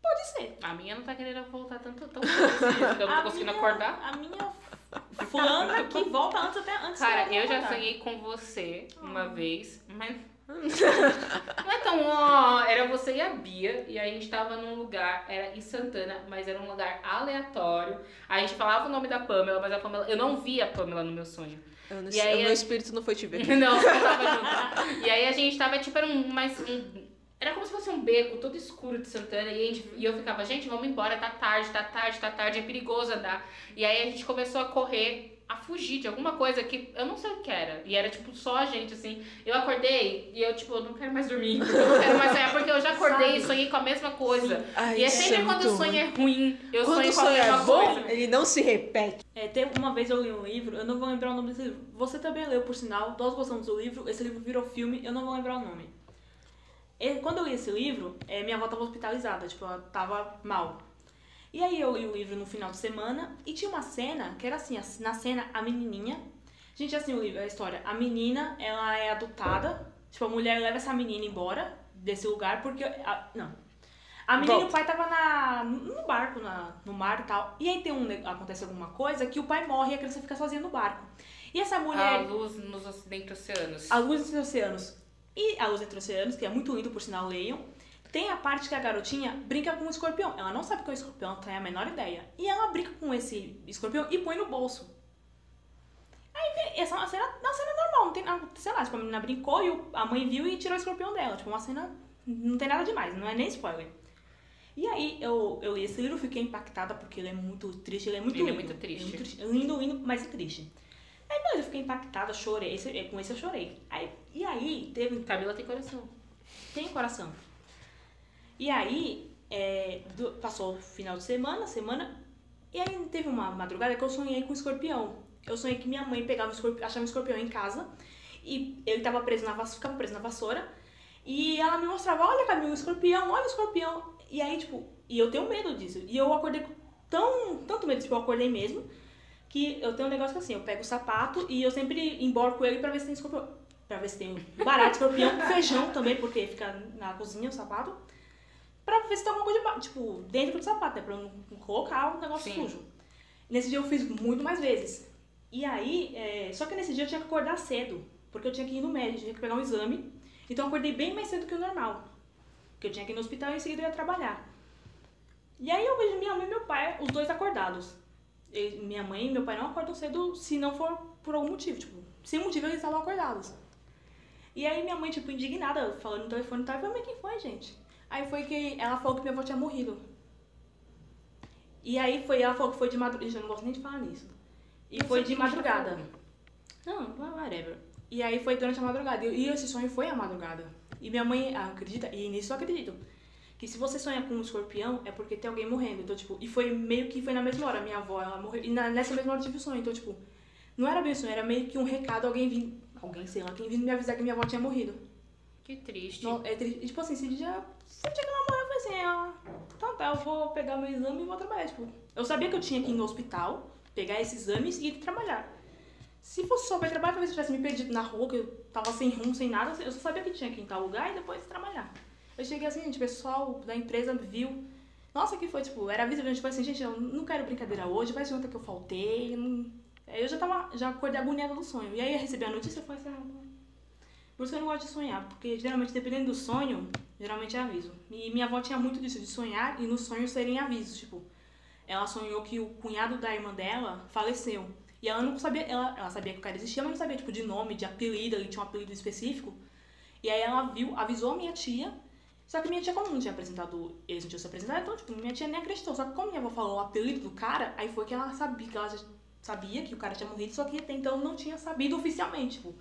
Pode ser. A minha não tá querendo voltar tanto, tão cedo, assim, eu não tô conseguindo minha- acordar. A minha fulana que volta antes até antes Cara, eu já acordar. sonhei com você uma vez, mas. Não é tão ó, era você e a Bia, e aí a gente tava num lugar, era em Santana, mas era um lugar aleatório. A gente falava o nome da Pamela, mas a Pamela. Eu não via a Pamela no meu sonho. Eu não E aí o meu a- espírito não foi te ver. Não, não tava junto. E aí a gente tava, tipo, era um mais. um- era como se fosse um beco todo escuro de Santana. E, gente- e eu ficava, gente, vamos embora, tá tarde, tá tarde, tá tarde, é perigoso andar. E aí a gente começou a correr, a fugir de alguma coisa que eu não sei o que era. E era, tipo, só a gente, assim. Eu acordei e eu, tipo, eu não quero mais dormir. Eu não quero mais sonhar, porque eu já acordei e sonhei com a mesma coisa. Ai, e é sempre quando muito o sonho ruim. é ruim, eu Quando sonho o com a sonho mesma é bom, coisa. ele não se repete. É, teve uma vez eu li um livro, eu não vou lembrar o nome desse livro. Você também leu, por sinal, nós gostamos do livro, esse livro virou filme, eu não vou lembrar o nome. E quando eu li esse livro, é, minha avó tava hospitalizada, tipo, ela tava mal. E aí eu li o livro no final de semana e tinha uma cena que era assim, a- na cena a menininha, gente, assim o livro, a história, a menina, ela é adotada, tipo, a mulher leva essa menina embora desse lugar porque, a- não, a menina e o Volta. pai tava na, no barco, na, no mar e tal. E aí tem um, acontece alguma coisa que o pai morre e a criança fica sozinha no barco. E essa A mulher, luz nos ocidentes oceanos. a luz entre os oceanos. E a luz entre os oceanos, que é muito lindo, por sinal, leiam. Tem a parte que a garotinha brinca com um escorpião. Ela não sabe o que é um escorpião, ela tem a menor ideia. E ela brinca com esse escorpião e põe no bolso. Aí vem- essa é uma cena, uma cena normal, não tem nada, sei lá, tipo, a menina brincou e o- a mãe viu e tirou o escorpião dela. Tipo, uma cena, não tem nada demais, não é nem spoiler. E aí eu, eu li esse livro, fiquei impactada porque ele é muito triste, ele é muito Ele é lindo. muito triste. É muito triste. Lindo, lindo, mas é triste. Aí, beleza, eu fiquei impactada, chorei. Esse- com esse eu chorei. Aí, e aí, teve. Camila tem coração. Tem coração. E aí, é, do- passou o final de semana, semana. E aí teve uma madrugada que eu sonhei com um escorpião. Eu sonhei que minha mãe pegava um escorpião, achava um escorpião em casa. E ele tava preso na vassoura, ficava preso na vassoura. E ela me mostrava, olha Camila, o escorpião, olha o escorpião. E aí, tipo, e eu tenho medo disso. E eu acordei com tão, tanto medo, tipo, eu acordei mesmo. Que eu tenho um negócio que assim, eu pego o sapato e eu sempre emborco ele pra ver se tem escorpião. Pra ver se tem um barato, escorpião, feijão também, porque fica na cozinha o sapato. Pra ver se tem alguma coisa, de tipo, dentro do sapato, né? Pra eu não colocar o negócio Sim. sujo. Nesse dia eu fiz muito mais vezes. E aí, é, só que nesse dia eu tinha que acordar cedo, porque eu tinha que ir no médico, tinha que pegar um exame. Então eu acordei bem mais cedo que o normal. Porque eu tinha que ir no hospital e em seguida eu ia trabalhar. E aí eu vejo minha mãe e meu pai, os dois acordados. E minha mãe e meu pai não acordam cedo se não for por algum motivo. Tipo, sem motivo eles estavam acordados. E aí minha mãe, tipo, indignada, falando no telefone e tal, eu falei, mas quem foi, gente? Aí foi que ela falou que minha avó tinha morrido. E aí foi, ela falou que foi de madrugada. Eu não gosto nem de falar nisso. E foi de madrugada. Não, whatever. E aí foi durante a madrugada. E esse sonho foi a madrugada. E minha mãe ah, acredita, e nisso eu acredito. Que se você sonha com um escorpião, é porque tem alguém morrendo. Então, tipo, e foi meio que foi na mesma hora. Minha avó, ela morreu. E na- nessa mesma hora eu tive o sonho. Então, tipo, não era bem sonho, era meio que um recado, alguém vindo. Alguém, sei lá, quem vindo me avisar que minha avó tinha morrido. Que triste. Não, é tri- e, tipo assim, dia. Esse dia que ela morreu, eu falei assim, ah, então tá, eu vou pegar meu exame e vou trabalhar. Tipo, eu sabia que eu tinha que ir no hospital, pegar esse exame e ir trabalhar. Se fosse só pra trabalhar, talvez eu tivesse me perdido na rua, que eu tava sem rumo, sem nada, eu só sabia que tinha que ir em tal lugar e depois trabalhar. Eu cheguei assim, gente, o pessoal da empresa viu. Nossa, que foi, tipo, era visível, foi assim, gente, eu não quero brincadeira hoje, vai ontem que eu faltei. Não... Eu já tava, já acordei agoniada do sonho. E aí eu recebi a notícia e falei assim, ah, por isso que eu não gosto de sonhar, porque geralmente, dependendo do sonho, geralmente é aviso. E minha avó tinha muito disso, de sonhar e nos sonhos serem avisos. Tipo, ela sonhou que o cunhado da irmã dela faleceu. E ela não sabia, ela, ela sabia que o cara existia, mas não sabia, tipo, de nome, de apelido, ele tinha um apelido específico. E aí ela viu, avisou a minha tia, só que minha tia, como não tinha apresentado, eles não tinham se apresentado, então, tipo, minha tia nem acreditou. Só que como minha avó falou o apelido do cara, aí foi que ela sabia, que ela sabia que o cara tinha morrido, só que até então não tinha sabido oficialmente, tipo.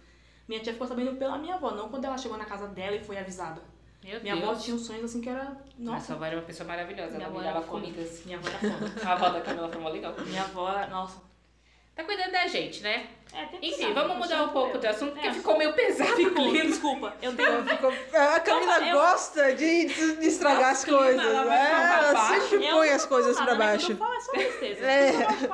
Minha tia ficou sabendo pela minha avó, não quando ela chegou na casa dela e foi avisada. Meu Minha Deus. avó tinha uns sonhos assim que era. Nossa, Nossa, a avó era uma pessoa maravilhosa. Minha Ela avó me dava comidas. minha avó era foda. A avó da Camila foi mó legal. minha avó. Nossa. Tá cuidando da gente, né? É, tem que Enfim, cuidar, vamos não mudar um pouco do assunto, porque É. ficou meio pesado. Ficou, desculpa. Eu tenho. Ficou- A Camila Eu- gosta de, de estragar as clima, coisas. ela né? falar pra Ela sempre põe não as coisas falar pra né? baixo. Falo é só tristeza. É. Eu gosto de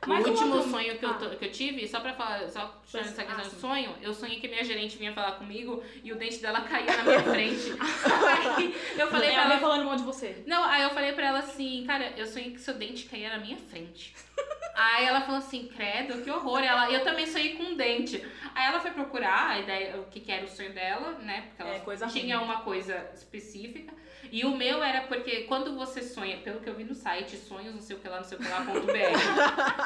falar. O Mas último voltando- sonho que, eu, Ah. to- que eu tive, só pra falar, só puxando essa Ah, questão de sim. sonho, eu sonhei que minha gerente vinha falar comigo e o dente dela caía na minha frente. aí eu falei pra Ela falando mal de você. Não, aí eu falei pra ela assim, cara, eu sonhei que seu dente caía na minha frente. aí ela falou assim, credo, que horror. Ela, eu também sonhei com um dente. Aí ela foi procurar a ideia, o que, que era o sonho dela, né? Porque ela É, tinha ruim. uma coisa específica. E o meu era porque quando você sonha, pelo que eu vi no site, sonhos, não sei o que lá, não sei o que lá, ponto BR.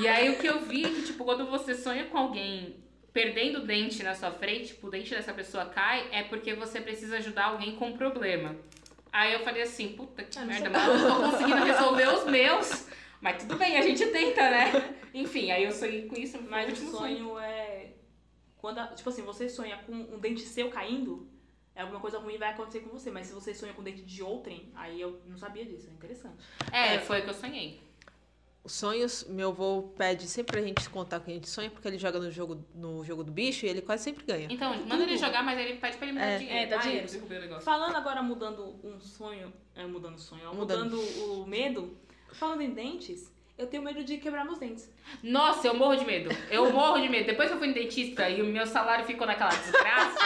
e aí o que eu vi é que, tipo, quando você sonha com alguém perdendo o dente na sua frente, tipo, o dente dessa pessoa cai, é porque você precisa ajudar alguém com um problema. Aí eu falei assim, puta que Ah, não merda, mas eu não tô conseguindo resolver os meus. Mas tudo bem, a gente tenta, né? Enfim, aí eu sonhei com isso, Mas o último sonho. sonho é. Quando, a- tipo assim, você sonha com um dente seu caindo, é alguma coisa ruim vai acontecer com você. Mas se você sonha com o dente de outrem, aí eu não sabia disso. É interessante. É, foi o que eu sonhei. Os sonhos, meu avô pede sempre pra gente contar o que a gente sonha, porque ele joga no jogo, no jogo do bicho e ele quase sempre ganha. Então, manda ele jogar, mas ele pede pra ele me dar É. dinheiro. É, dá Ai, dinheiro. eu derrubei o negócio. Falando agora, mudando um sonho. É, mudando o sonho, ó, Mudando. mudando o medo. Falando em dentes, eu tenho medo de quebrar meus dentes. Nossa, eu morro de medo. Eu morro de medo. Depois que eu fui no dentista e o meu salário ficou naquela desgraça,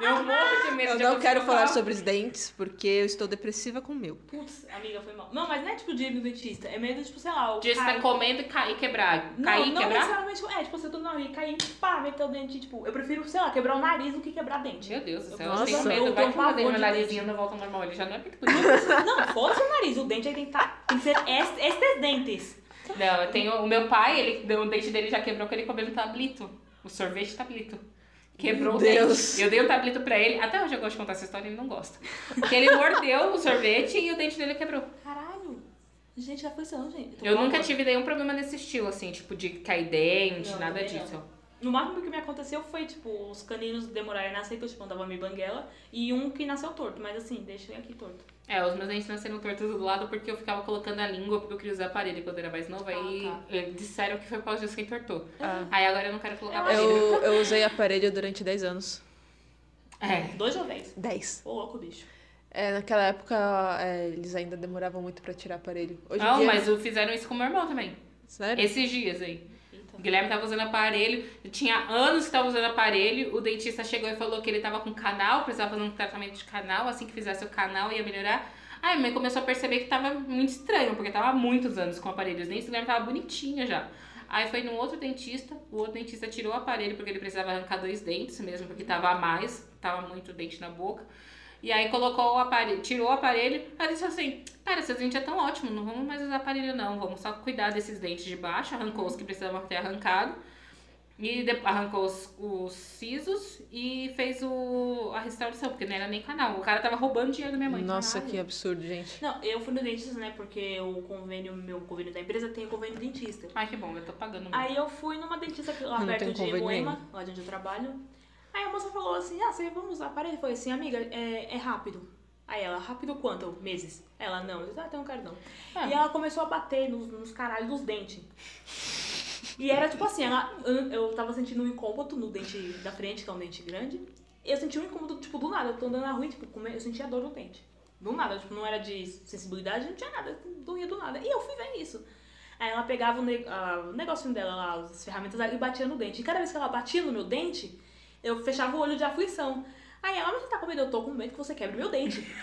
eu morro de medo Eu de não quero falar sobre os dentes, porque eu estou depressiva com o meu. Putz, amiga, foi mal. Não, mas não é tipo de ir no dentista. É medo, tipo, sei lá, o tá comendo e cair e quebrar. Não, Cair e não quebrar? necessariamente. É, tipo, você tô na rua e cair e pá, meter o dente. Tipo, eu prefiro, sei lá, quebrar o nariz do que quebrar dente. Meu Deus do céu, eu Nossa, tenho medo. eu Vai que eu mudei pavor meu narizinho não volta normal. Ele já não é muito bonito. Não, foda-se o nariz. O dente aí tem que, tá, tem que ser est- estes dentes. Não, eu tenho. O meu pai, ele, o dente dele já quebrou porque ele comeu no tablito. O sorvete tablito. Quebrou Meu o dente. Deus. Eu dei o tablito pra ele. Até hoje eu gosto de contar essa história e ele não gosta. Porque ele mordeu o sorvete e o dente dele quebrou. Caralho. Gente, já foi isso, não, gente. Tô Eu com nunca tive nenhum problema nesse estilo, assim, tipo, de cair dente, Não, nada também não. No máximo que me aconteceu foi, tipo, os caninos demorarem a nascer, então, tipo, andava meio banguela. E um que nasceu torto, mas assim, deixa ele aqui torto. É, os meus dentes nasceram tortos do lado porque eu ficava colocando a língua porque eu queria usar aparelho quando eu era mais nova. aí tá. eh, disseram que foi por causa disso que entortou. Ah. Aí agora eu não quero colocar Eu aparelho. Eu, eu usei aparelho durante 10 anos. É. Dois ou dez? 10. Ô, louco, bicho. É, naquela época, é, eles ainda demoravam muito pra tirar aparelho. Hoje Não, dia... mas eu- fizeram isso com meu irmão também. Sério? Esses dias aí. O Guilherme tava usando aparelho, tinha anos que tava usando aparelho, o dentista chegou e falou que ele tava com canal, precisava fazer um tratamento de canal, assim que fizesse o canal ia melhorar. Aí a mãe começou a perceber que tava muito estranho, porque tava há muitos anos com aparelho. Os dentes do Guilherme tava bonitinho já. Aí foi num outro dentista, o outro dentista tirou o aparelho porque ele precisava arrancar dois dentes mesmo, porque tava a mais, tava muito dente na boca. E aí colocou o aparelho, tirou o aparelho, aí ele disse assim, cara, seus dentes já estão ótimos, não vamos mais usar aparelho não, vamos só cuidar desses dentes de baixo, arrancou os que precisavam ter arrancado. E arrancou os, os sisos e fez o, a restauração, porque não era nem canal. O cara tava roubando dinheiro da minha mãe. Nossa, Caralho. que absurdo, gente. Não, eu fui no dentista, né? Porque o convênio, meu convênio da empresa tem o convênio dentista. Ai, que bom, eu tô pagando. Aí eu fui numa dentista lá Eu perto de Moema, lá de onde eu trabalho. Aí a moça falou assim, ah, você vamos usar aparelho? Eu falei assim, amiga, é, é rápido. Aí ela, rápido quanto? Meses? Ela, não. Eu disse, ah, eu quero não. Ah. E ela começou a bater nos, nos caralhos dos dentes. E era tipo assim, ela, eu, tava sentindo um incômodo no dente da frente, que é um dente grande. E eu senti um incômodo, tipo, do nada. Eu tô andando na rua e, tipo, eu sentia dor no dente. Do nada, tipo, não era de sensibilidade, não tinha nada, doía do nada. E eu fui ver isso. Aí ela pegava o, ne- o negocinho dela lá, as ferramentas e batia no dente. E cada vez que ela batia no meu dente, eu fechava o olho de aflição. Aí ela, mas você tá com medo? Eu tô com medo que você quebre meu dente.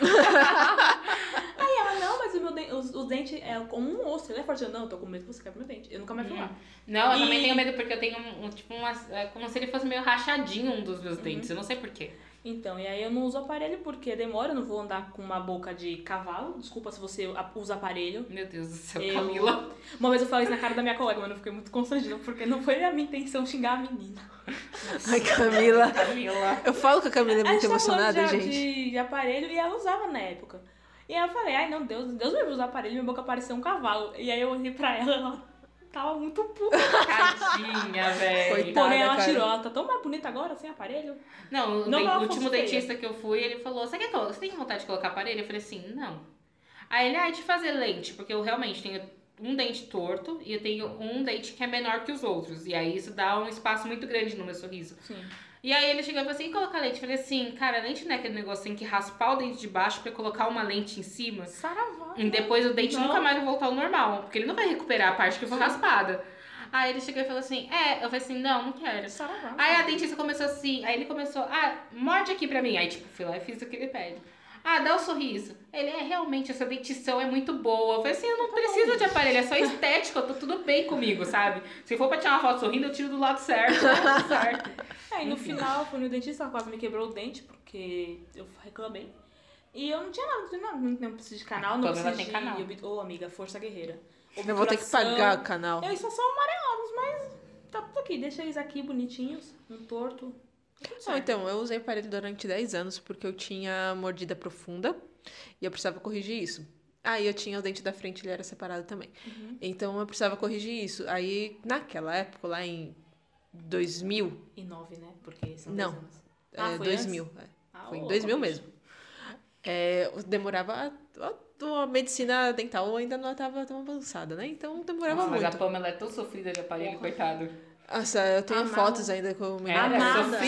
Aí ela, não, mas o meu os, os dentes é como um osso, ele é forte. Eu, não, eu tô com medo que você quebre meu dente. Eu nunca mais fui lá. Não, eu E- também tenho medo porque eu tenho um, tipo umas. É como se ele fosse meio rachadinho um dos meus dentes. Eu não sei porquê. Então, e aí eu não uso aparelho porque demora, eu não vou andar com uma boca de cavalo. Desculpa se você a- usa aparelho. Meu Deus do céu, Eu- Camila. Uma vez eu falei isso na cara da minha colega, mas eu fiquei muito constrangida, porque não foi a minha intenção xingar a menina. Ai, Camila. Camila. Eu falo que a Camila é a muito gente tá falando emocionada, de, gente. De, de aparelho e ela usava na época. E aí eu falei, ai não, Deus, Deus me usar aparelho, minha boca parecia um cavalo. E aí eu olhei pra ela, ela tava muito puta. Tadinha, velho. Porém, ela cara. tirou, ela tá tão mais bonita agora sem aparelho. Não, o Não o último dentista que eu fui, ele falou: Você quer Você tem vontade de colocar aparelho? Eu falei assim: Não. Aí ele, ah, de fazer lente, porque eu realmente tenho um dente torto e eu tenho um dente que é menor que os outros. E aí isso dá um espaço muito grande no meu sorriso. Sim. E aí ele chegou e falou assim: e colocar lente? Eu falei assim: Cara, lente não é aquele negócio que tem que raspar o dente de baixo pra colocar uma lente em cima. Saravá. E depois o dente Não. nunca mais vai voltar ao normal, porque ele não vai recuperar a parte que foi raspada. Aí ele chegou e falou assim: É, eu falei assim: Não, não quero. Saravá. Aí a dentista começou assim, aí ele começou, ah, morde aqui pra mim. Aí, tipo, fui lá e fiz o que ele pede. Ah, dá o sorriso. Ele, é, realmente, essa dentição é muito boa. Eu falei assim, eu não preciso de aparelho, é só estética, eu tô tudo bem comigo, sabe? Se for pra tirar uma foto sorrindo, eu tiro do lado certo, tá tudo certo. Aí no final eu fui no dentista, ela quase me quebrou o dente, porque eu reclamei. E eu não tinha nada, não, não, não preciso de canal, não Pamela preciso tem de... canal. Ô, amiga, força guerreira. Eu vou ter que Obturação. pagar o canal. Eles só são amarelados, mas tá tudo aqui. Deixa eles aqui bonitinhos, um torto. Não, então, eu usei aparelho durante 10 anos porque eu tinha mordida profunda e eu precisava corrigir isso. Aí eu tinha o dente da frente, ele era separado também. Uhum. Então eu precisava corrigir isso. Aí, naquela época, lá em 2000, E nove, né? Porque são Não. 10 anos. é, Ah, foi 2000, é, Ah, foi em ô, 2000 bicho. mesmo. É, demorava. A, medicina dental ainda não estava tão avançada, né? Então demorava Nossa, mas muito. a Pamela é tão sofrida de aparelho, coitado. Nossa, eu tenho Amava. fotos ainda com o meu. Era Amada.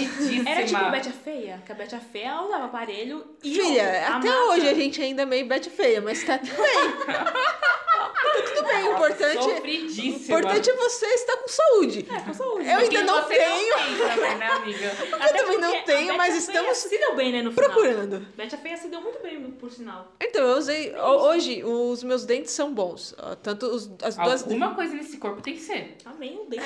Era tipo a Betty a Feia, que a Betty a Feia usava aparelho e Filha, eu, até hoje a gente ainda é meio bete feia, mas tá tudo bem. tá tudo bem. O importante, o Sofridíssima. importante é você estar com saúde. É, com saúde. Eu Porque ainda não tenho. Não tem também, né, amiga? Eu também não tenho, mas estamos se deu bem, né, no final. procurando. Betty a Feia se deu muito bem, por sinal. Então, eu usei. ho- Hoje, os meus dentes são bons. Tanto os, as duas. Alguma coisa nesse corpo tem que ser. Amém, o dente.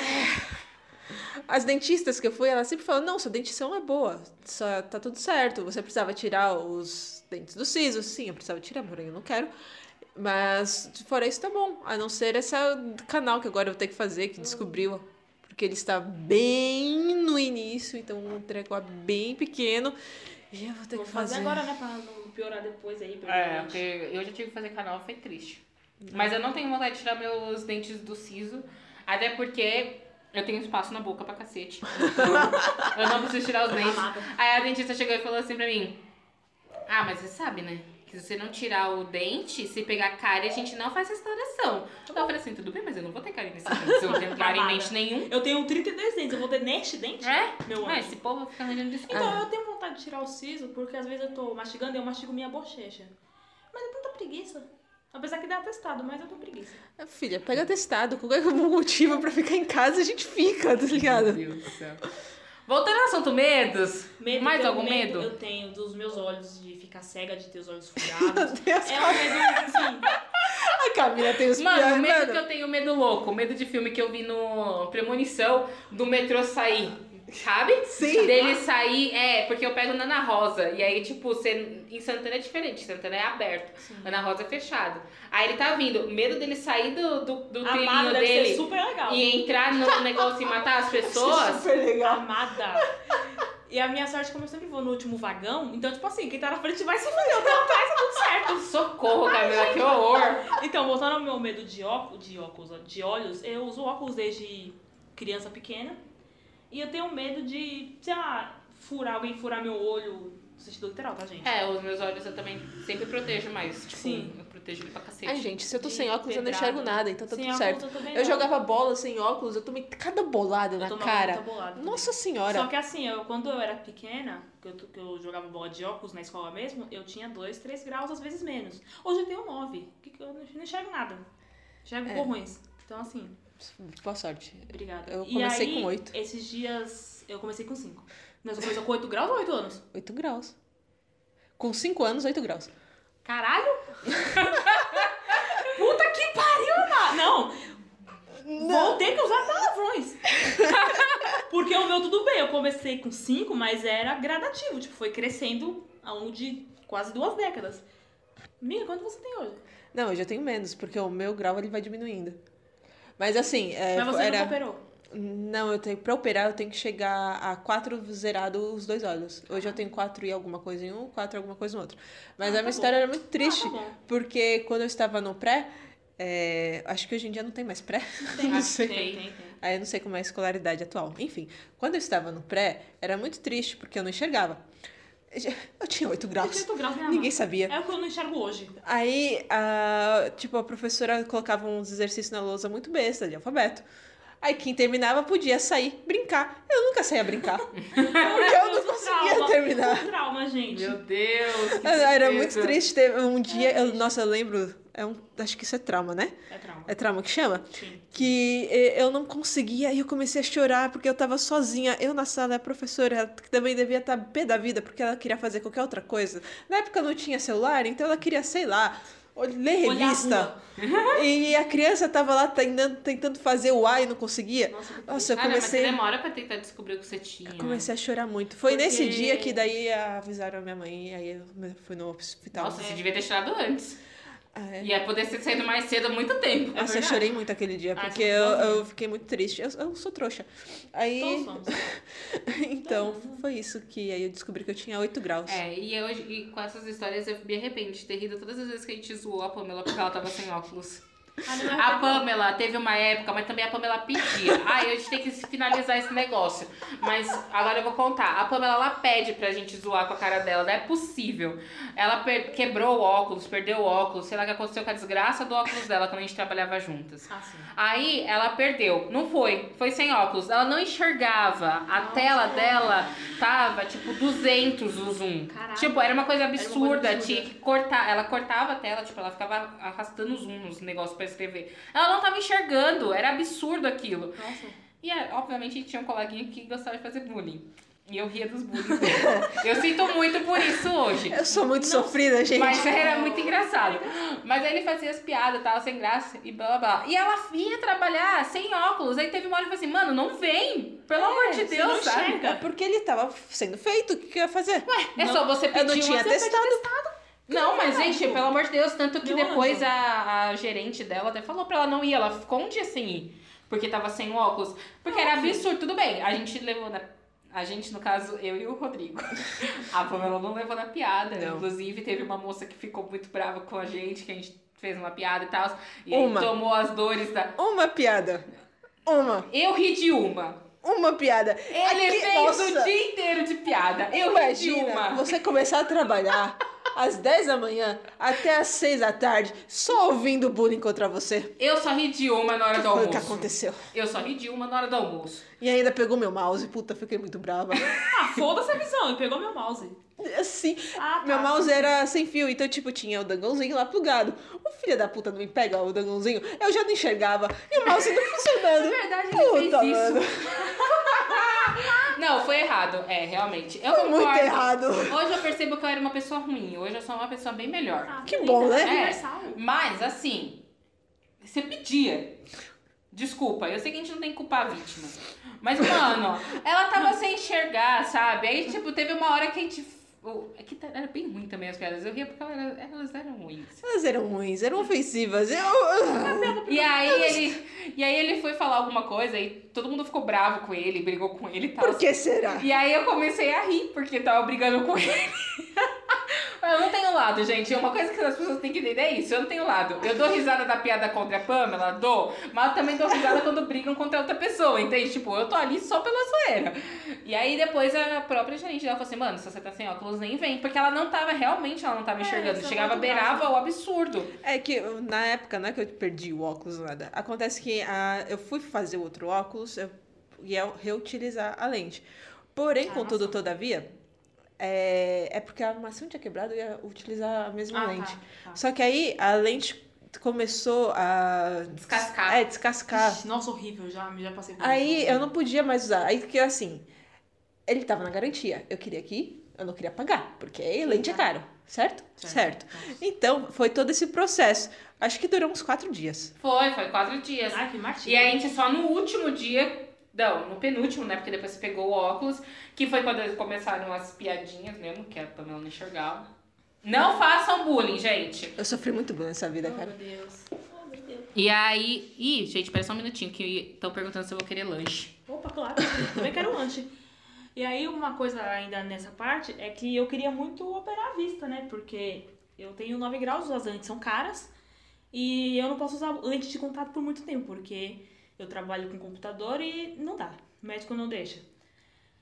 As dentistas que eu fui, elas sempre falam: não, sua dentição é boa. Só tá tudo certo. Você precisava tirar os dentes do siso. Sim, eu precisava tirar, porém eu não quero. Mas, fora isso, tá bom. A não ser esse canal que agora eu vou ter que fazer, que descobriu. Porque ele está bem no início, então um treco bem pequeno. E eu vou ter Vou que fazer fazer. agora, né, pra não piorar depois aí. pra É, porque eu já tive que fazer canal, foi triste. Mas eu não tenho vontade de tirar meus dentes do siso, até porque eu tenho espaço na boca pra cacete. Então, eu não preciso tirar os dentes. Aí a dentista chegou e falou assim pra mim: Ah, mas você sabe, né? Que se você não tirar o dente, se pegar cárie, a gente não faz restauração. Eu falei assim: tudo bem, mas eu não vou ter cárie nesse dente. Se eu não tenho cárie em dente nenhum. Eu tenho 32 dentes, eu vou ter neste dente? É? Meu anjo. esse povo fica arranjando desculpa. Então, eu tenho vontade de tirar o siso, porque às vezes eu tô mastigando e eu mastigo minha bochecha. Mas é tanta preguiça. Apesar que dá atestado, mas eu tenho preguiça. Ah, Filha, pega testado. Qualquer motivo pra ficar em casa, a gente fica, tá ligado? Meu Deus do céu. Voltando ao assunto medos, Medo, mais algum medo? Eu tenho dos meus olhos de ficar cega, de ter os olhos furados. Deus, é um medo, assim, a Camila tem os Mano, piores, o medo mano. que eu tenho, medo louco, medo de filme que eu vi no Premonição do metrô sair. Sabe? Sim. Dele sair, é, porque eu pego na Ana Rosa. E aí, tipo, você, em Santana é diferente. Santana é aberto. Ana Rosa é fechado. Aí ele tá vindo. Medo dele sair do, do, do trilhinho deve dele ser super legal. e entrar no negócio e matar as pessoas. Super legal. Amada. E a minha sorte, como eu sempre vou no último vagão, então, tipo assim, quem tá na frente vai se fuder, eu tô atrás, tá tudo certo. Socorro, Camila, que horror. Então, voltando ao meu medo de óculos, de óculos, de olhos, eu uso óculos desde criança pequena. E eu tenho medo de, sei lá, furar, alguém furar meu olho, no sentido literal, tá, gente? É, os meus olhos eu também sempre protejo mais. Tipo, Sim. eu protejo ele pra cacete. Ai, gente, se eu tô sem óculos, eu não enxergo nada, então tá Sem tudo óculos certo. eu Eu jogava bola sem óculos, eu tomei cada bolada Eu na cara. bolada. Nossa senhora. Só que assim, eu, quando eu era pequena, que eu, que eu jogava bola de óculos na escola mesmo, eu tinha 2, 3 graus, às vezes menos. Hoje eu tenho 9, que que eu não não enxergo nada. Enxergo É. borrões. Então assim, Boa sorte. obrigada. Eu E comecei aí, com oito. esses dias, eu comecei com 5. Mas você começou com 8 graus ou 8 anos? 8 graus. Com 5 anos, 8 graus. Caralho! Puta que pariu, mano! Não! Vou ter que usar palavrões. Porque o meu tudo bem, eu comecei com 5, mas era gradativo. Tipo, foi crescendo ao longo de quase duas décadas. Miga, quanto você tem hoje? Não, eu já tenho menos, porque o meu grau ele vai diminuindo. Mas assim, é, mas você era... não operou. Não, eu tenho, pra operar eu tenho que chegar a 4 zerado os dois olhos. Hoje eu tenho 4 e alguma coisa em um, 4 e alguma coisa no outro. Mas Ah, a minha tá história bom. era muito triste, Ah, tá porque quando eu estava no pré, é, acho que hoje em dia não tem mais pré. Tem, não tem, sei. tem, tem. Aí eu não sei como é a escolaridade atual. Enfim, quando eu estava no pré, era muito triste, porque eu não enxergava. Eu tinha 8 Eu graus. tinha 8 graus, minha Ninguém mãe. sabia. É o que eu não enxergo hoje. Aí, a, tipo, a professora colocava uns exercícios na lousa muito besta, de alfabeto. Aí quem terminava podia sair, brincar. Eu nunca saía brincar. Porque eu não conseguia Trauma. terminar. Trauma, gente. Meu Deus. que Era tristeza. muito triste. Um dia, É, eu- nossa, eu lembro. É um, acho que isso é trauma, né? É trauma. É trauma que chama? Sim. Que eu não conseguia e eu comecei a chorar porque eu tava sozinha. Eu na sala, a professora, que também devia estar pé da vida porque ela queria fazer qualquer outra coisa. Na época não tinha celular, então ela queria, sei lá, ler revista. E a criança tava lá tentando, tentando fazer o A e não conseguia. Nossa, Nossa, eu Cara, mas comecei. você demora pra tentar descobrir o que você tinha. Eu comecei a chorar muito. Foi Porque- nesse dia que daí avisaram a minha mãe e aí eu fui no hospital. Nossa, você devia ter chorado antes. Ah, é. Ia poder ter saído mais cedo há muito tempo. Nossa, eu chorei muito aquele dia, porque eu, eu fiquei muito triste. Eu, eu sou trouxa. Aí. Então, foi isso que aí eu descobri que eu tinha 8 graus. É, e hoje, e com essas histórias, eu me arrependo de ter rido todas as vezes que a gente zoou a Pamela porque ela tava sem óculos. Ah, A. Pamela teve uma época, mas também a Pamela pedia. Ai, a gente tem que finalizar esse negócio. Mas agora eu vou contar. A Pamela, ela pede pra gente zoar com a cara dela. Não é possível. Ela quebrou o óculos, perdeu o óculos. Sei lá o que aconteceu com a desgraça do óculos dela quando a gente trabalhava juntas. Ah. Aí ela perdeu. Não foi. Foi sem óculos. Ela não enxergava. A tela dela tava tipo 200 o zoom. Caralho. Tipo, era uma coisa uma coisa absurda. absurda. Tinha que cortar. Ela cortava a tela, tipo, ela ficava arrastando o zoom nos negócios pra escrever. Ela não tava enxergando. Era absurdo aquilo. Nossa. E é, obviamente tinha um coleguinha que gostava de fazer bullying. E eu ria dos bullying. eu sinto muito por isso hoje. Eu sou muito sofrida, gente. Mas era muito engraçado. Mas aí ele fazia as piadas, tava sem graça e blá blá blá. E ela ia trabalhar sem óculos. Aí teve uma hora que eu falei assim, mano, não vem. Pelo amor de Deus, não sabe? enxerga. É porque ele tava sendo feito, o que, que eu ia fazer? É só você pedir eu não um- tinha você testado. Não, mas gente, pelo amor de Deus, tanto que Meu depois anjo. a, a gerente dela até falou pra ela não ir. Ela ficou um dia sem ir. Porque tava sem óculos. Porque era absurdo. Tudo bem, a gente levou na. A gente, no caso, eu e o Rodrigo. A Pamela não levou na piada. Não. Inclusive, teve uma moça que ficou muito brava com a gente, que a gente fez uma piada e tal. E Uma. tomou as dores da. Uma piada. Uma. Eu ri de uma. Uma piada. Ele Aqui- fez nossa, o dia inteiro de piada. Eu ri de Imagina uma. você começar a trabalhar às 10 da manhã até às 6 da tarde só ouvindo bullying contra você. Eu só ri de uma na hora do Foi o almoço. que aconteceu. Eu só ri de uma na hora do almoço. E ainda pegou meu mouse. Puta, fiquei muito brava. Ah, foda-se a visão. Ele pegou meu mouse. Assim, Ah, tá. meu mouse era sem fio, então, tipo, tinha o dangãozinho lá plugado. O filho da puta não me pega o dangãozinho, eu já não enxergava. E o mouse não funcionando. Na verdade, ele fez Puta, isso. Não, foi errado. É, realmente. Eu Foi muito errado. Hoje eu percebo que eu era uma pessoa ruim. Hoje eu sou uma pessoa bem melhor. Ah, Que bom, né? É É, universal. mas, assim, você pedia. Desculpa, eu sei que a gente não tem que culpar a vítima. Mas, mano, ela tava sem enxergar, sabe? Aí, tipo, teve uma hora que a gente. O- É que tá- era bem ruim também as piadas. Eu ria porque elas eram, elas eram ruins. Elas eram ruins, eram ofensivas. Eu... E aí ele. E aí ele foi falar alguma coisa e todo mundo ficou bravo com ele, brigou com ele e tal. Por que será? E aí eu comecei a rir, porque tava brigando com ele. eu não tenho lado, gente. Uma coisa que as pessoas têm que entender é isso. Eu não tenho lado. Eu dou risada da piada contra a Pamela, dou, mas eu também dou risada quando brigam contra outra pessoa, entende? Tipo, eu tô ali só pela zoeira. E aí depois a própria gerente dela falou assim, mano, se você tá sem óculos, nem vem. Porque ela não tava, realmente, ela não tava É, enxergando. é Chegava, beirava o absurdo. É que eu- na época, não é que eu perdi o óculos, nada. Acontece que ah, eu fui fazer outro óculos eu ia reutilizar a lente. Porém, Ah, contudo, nossa. todavia, é, é porque a armação tinha quebrado e eu ia utilizar a mesma Ah, lente. tá, tá. Só que aí a lente começou a Descascar. É, descascar. Ixi, Nossa, horrível, já, já passei por Aí isso. eu não podia mais usar. Aí que assim, ele tava na garantia. Eu queria aqui, eu não queria pagar, porque lente é caro, certo? Certo. Então, foi todo esse processo. Acho que durou uns quatro dias. Foi, foi quatro dias. Ai, que martinho. E aí a gente só no último dia, não, no penúltimo, né? Porque depois você pegou o óculos, que foi quando eles começaram as piadinhas mesmo, que a Pamela não enxergava. Não façam bullying, gente. Eu sofri muito bullying nessa vida, Oh, cara. meu Deus. Oh, meu Deus. E aí. Ih, gente, espera só um minutinho, que estão perguntando se eu vou querer lanche. Opa, claro. Também quero lanche. E aí, uma coisa ainda nessa parte é que eu queria muito operar a vista, né? Porque eu tenho 9 graus, as lentes são caras. E eu não posso usar lente de contato por muito tempo, porque eu trabalho com computador e não dá. O médico não deixa.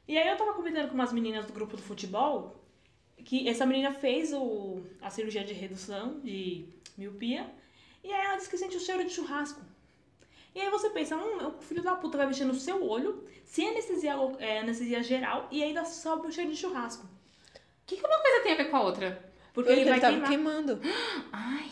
E aí eu tava comentando com umas meninas do grupo do futebol que essa menina fez o, a cirurgia de redução de miopia e aí ela disse que sente o cheiro de churrasco. E aí você pensa, hum, o filho da puta vai mexer no seu olho, sem anestesia, lo- é, anestesia geral, e ainda sobe o cheiro de churrasco. O que, que uma coisa tem a ver com a outra? Porque Porque ele vai tava queimar. queimando. Ai.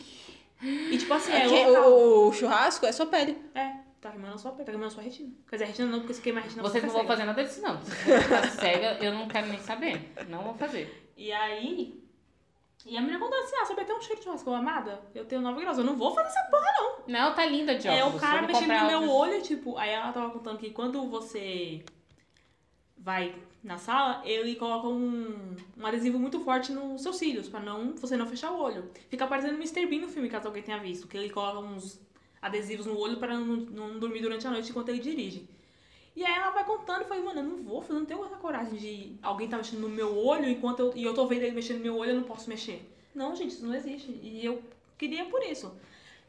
E tipo assim, É é, o, o churrasco é sua pele. É, tá queimando a sua pele, tá queimando a sua retina. Quer dizer, a retina não, porque se queimar a retina Vocês você não vão fazer nada disso, não. Se você ficar cega, eu não quero nem saber. Não vou fazer. E aí... E a menina contou assim, ah, sabe até um cheiro de churrasco, amada, eu tenho 9 graus, eu não vou fazer essa porra não. Não, tá linda de É, óculos. o cara mexendo no meu óculos. olho, tipo, aí ela tava contando que quando você vai na sala, ele coloca um, um adesivo muito forte nos seus cílios, pra não, você não fechar o olho. Fica parecendo Mr. Bean no filme, caso alguém tenha visto, que ele coloca uns adesivos no olho para não, não dormir durante a noite enquanto ele dirige. E aí ela vai contando falei, mano, eu não vou, eu não tenho essa coragem de alguém tá mexendo no meu olho enquanto eu, e eu tô vendo ele mexendo no meu olho, eu não posso mexer. Não, gente, isso não existe. E eu queria por isso.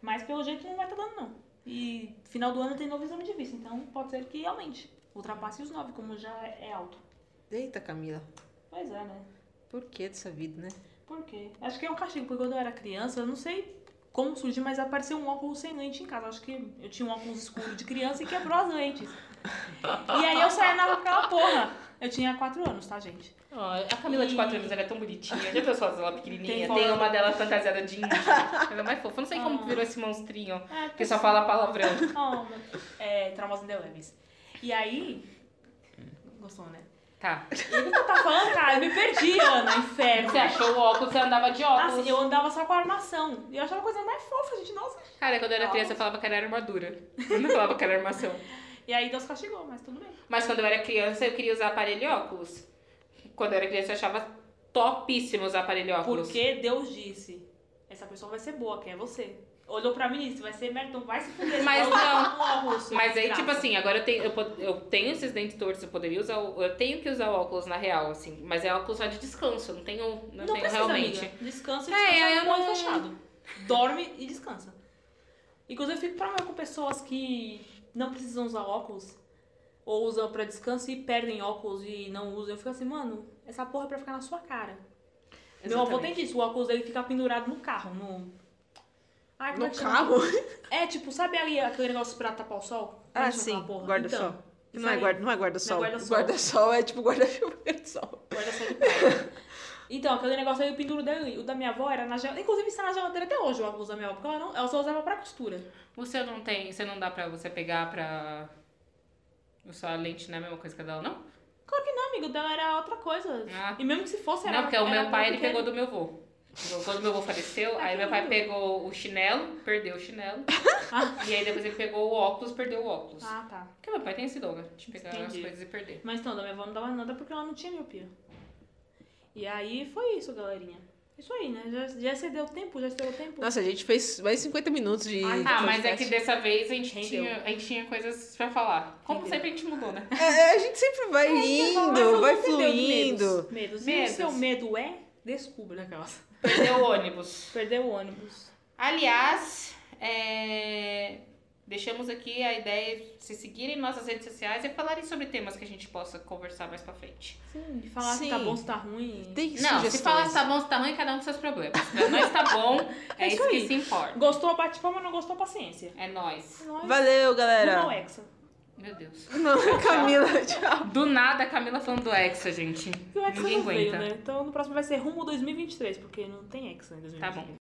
Mas pelo jeito não vai estar dando, não. E final do ano tem novo exame de vista, então pode ser que aumente. Ultrapasse os nove, como já é alto. Eita, Camila. Pois é, né? Por que dessa vida, né? Por quê? Acho que é um castigo, porque quando eu era criança, eu não sei como surgiu, mas apareceu um óculos sem lente em casa. Acho que eu tinha um óculos escuro de criança e quebrou as lentes. E aí eu saía na rua com aquela porra. Eu tinha quatro anos, tá, gente? Ó, a Camila de E- 4 anos era tão bonitinha. Já pensou ela pequenininha? Tem Tem, uma dela fantasiada de índio. Coisa mais fofa. Eu não sei como Ah. virou esse monstrinho. É, Que só fala palavrão. Oh, é, traumas indeleves. E aí. Gostou, né? Tá. E o que tava falando, cara? Eu me perdi, Ana, inferno. Você achou o óculos, você andava de óculos. Assim, eu andava só com a armação. E eu achava a coisa mais fofa, gente. Nossa. Cara, quando eu era criança eu falava que era armadura. Eu não falava que era armação. E aí Deus castigou, mas tudo bem. Mas quando eu era criança eu queria usar aparelho e óculos. Quando eu era criança eu achava topíssimo usar aparelho e óculos. Porque Deus disse: essa pessoa vai ser boa, que é você. Olhou pra mim e disse: vai ser merda, então vai se fuder. Mas não. um óculos, Mas aí, tipo assim, agora eu tenho, eu, eu tenho esses dentes tortos, eu poderia usar. o- Eu tenho que usar o óculos na real, assim. Mas é óculos só de descanso, eu não tenho, não Não, tenho precisa, realmente. amiga. Descansa e É, descansa eu com o olho não- fechado. Dorme e descansa. Inclusive, eu fico pra com pessoas que não precisam usar óculos. Ou usam pra descanso e perdem óculos e não usam. Eu fico assim, mano, essa porra é pra ficar na sua cara. Meu avô tem Exatamente. disso, o óculos dele fica pendurado no carro, no... Ai, como é No chama? carro? É, tipo, sabe ali aquele negócio pra tapar o sol? Como é Ah, que chama sim. Guarda-sol. Então, Não é aí. guarda, não é guarda-sol. Não é guarda-sol. Guarda-sol é tipo guarda-chuva guarda-sol. Guarda-sol de praia. Então, aquele negócio aí, o penduro dele, o da minha avó era na geladeira. Inclusive, está na geladeira até hoje o óculos da minha avó, porque ela, não, ela só usava pra costura. O seu não tem. Você não dá pra você pegar pra. O sua lente não é a mesma coisa que a dela, não? Claro que não, amigo, o dela era outra coisa. Ah. E mesmo que se fosse, era não, porque o era meu pai ele pequeno. pegou do meu avô. Quando meu avô faleceu, aí meu pai pegou o chinelo, perdeu o chinelo. e aí depois ele pegou o óculos, perdeu o óculos. Ah, tá. Porque meu pai tem esse dom, né? De pegar as Entendi. coisas e perder. Mas então, da minha avó não dava nada porque ela não tinha miopia. E aí foi isso, galerinha. Isso aí, né? Já, já excedeu o tempo, já excedeu o tempo. Nossa, a gente fez mais 50 minutos de. Ai, Ah, mas é que dessa vez a gente, tinha, a gente tinha coisas pra falar. Como sempre a gente mudou, né? É, a gente sempre vai Mas indo, vai fluindo. Medos. medos. E Medos. o seu medo é? Descubra aquelas. Perdeu o ônibus. Perdeu o ônibus. Aliás, é, deixamos aqui a ideia de se seguirem nossas redes sociais e falarem sobre temas que a gente possa conversar mais pra frente. Sim, de falar se tá Sim. bom, se tá ruim. Tem Não, sugestões. se falar se tá bom, se tá ruim, cada um com seus problemas. Pra nós tá bom, é, É isso isso que aí. se importa. Gostou, bate palma, não gostou, paciência. É nós. Nós, Valeu, rumo ao galera. Meu Deus. Não, Camila, tchau. Do nada a Camila falando do Hexa, gente. E o Hexa Ninguém não veio, aguenta. né? Então no próximo vai ser rumo 2023, porque não tem Hexa em 2023. Tá bom.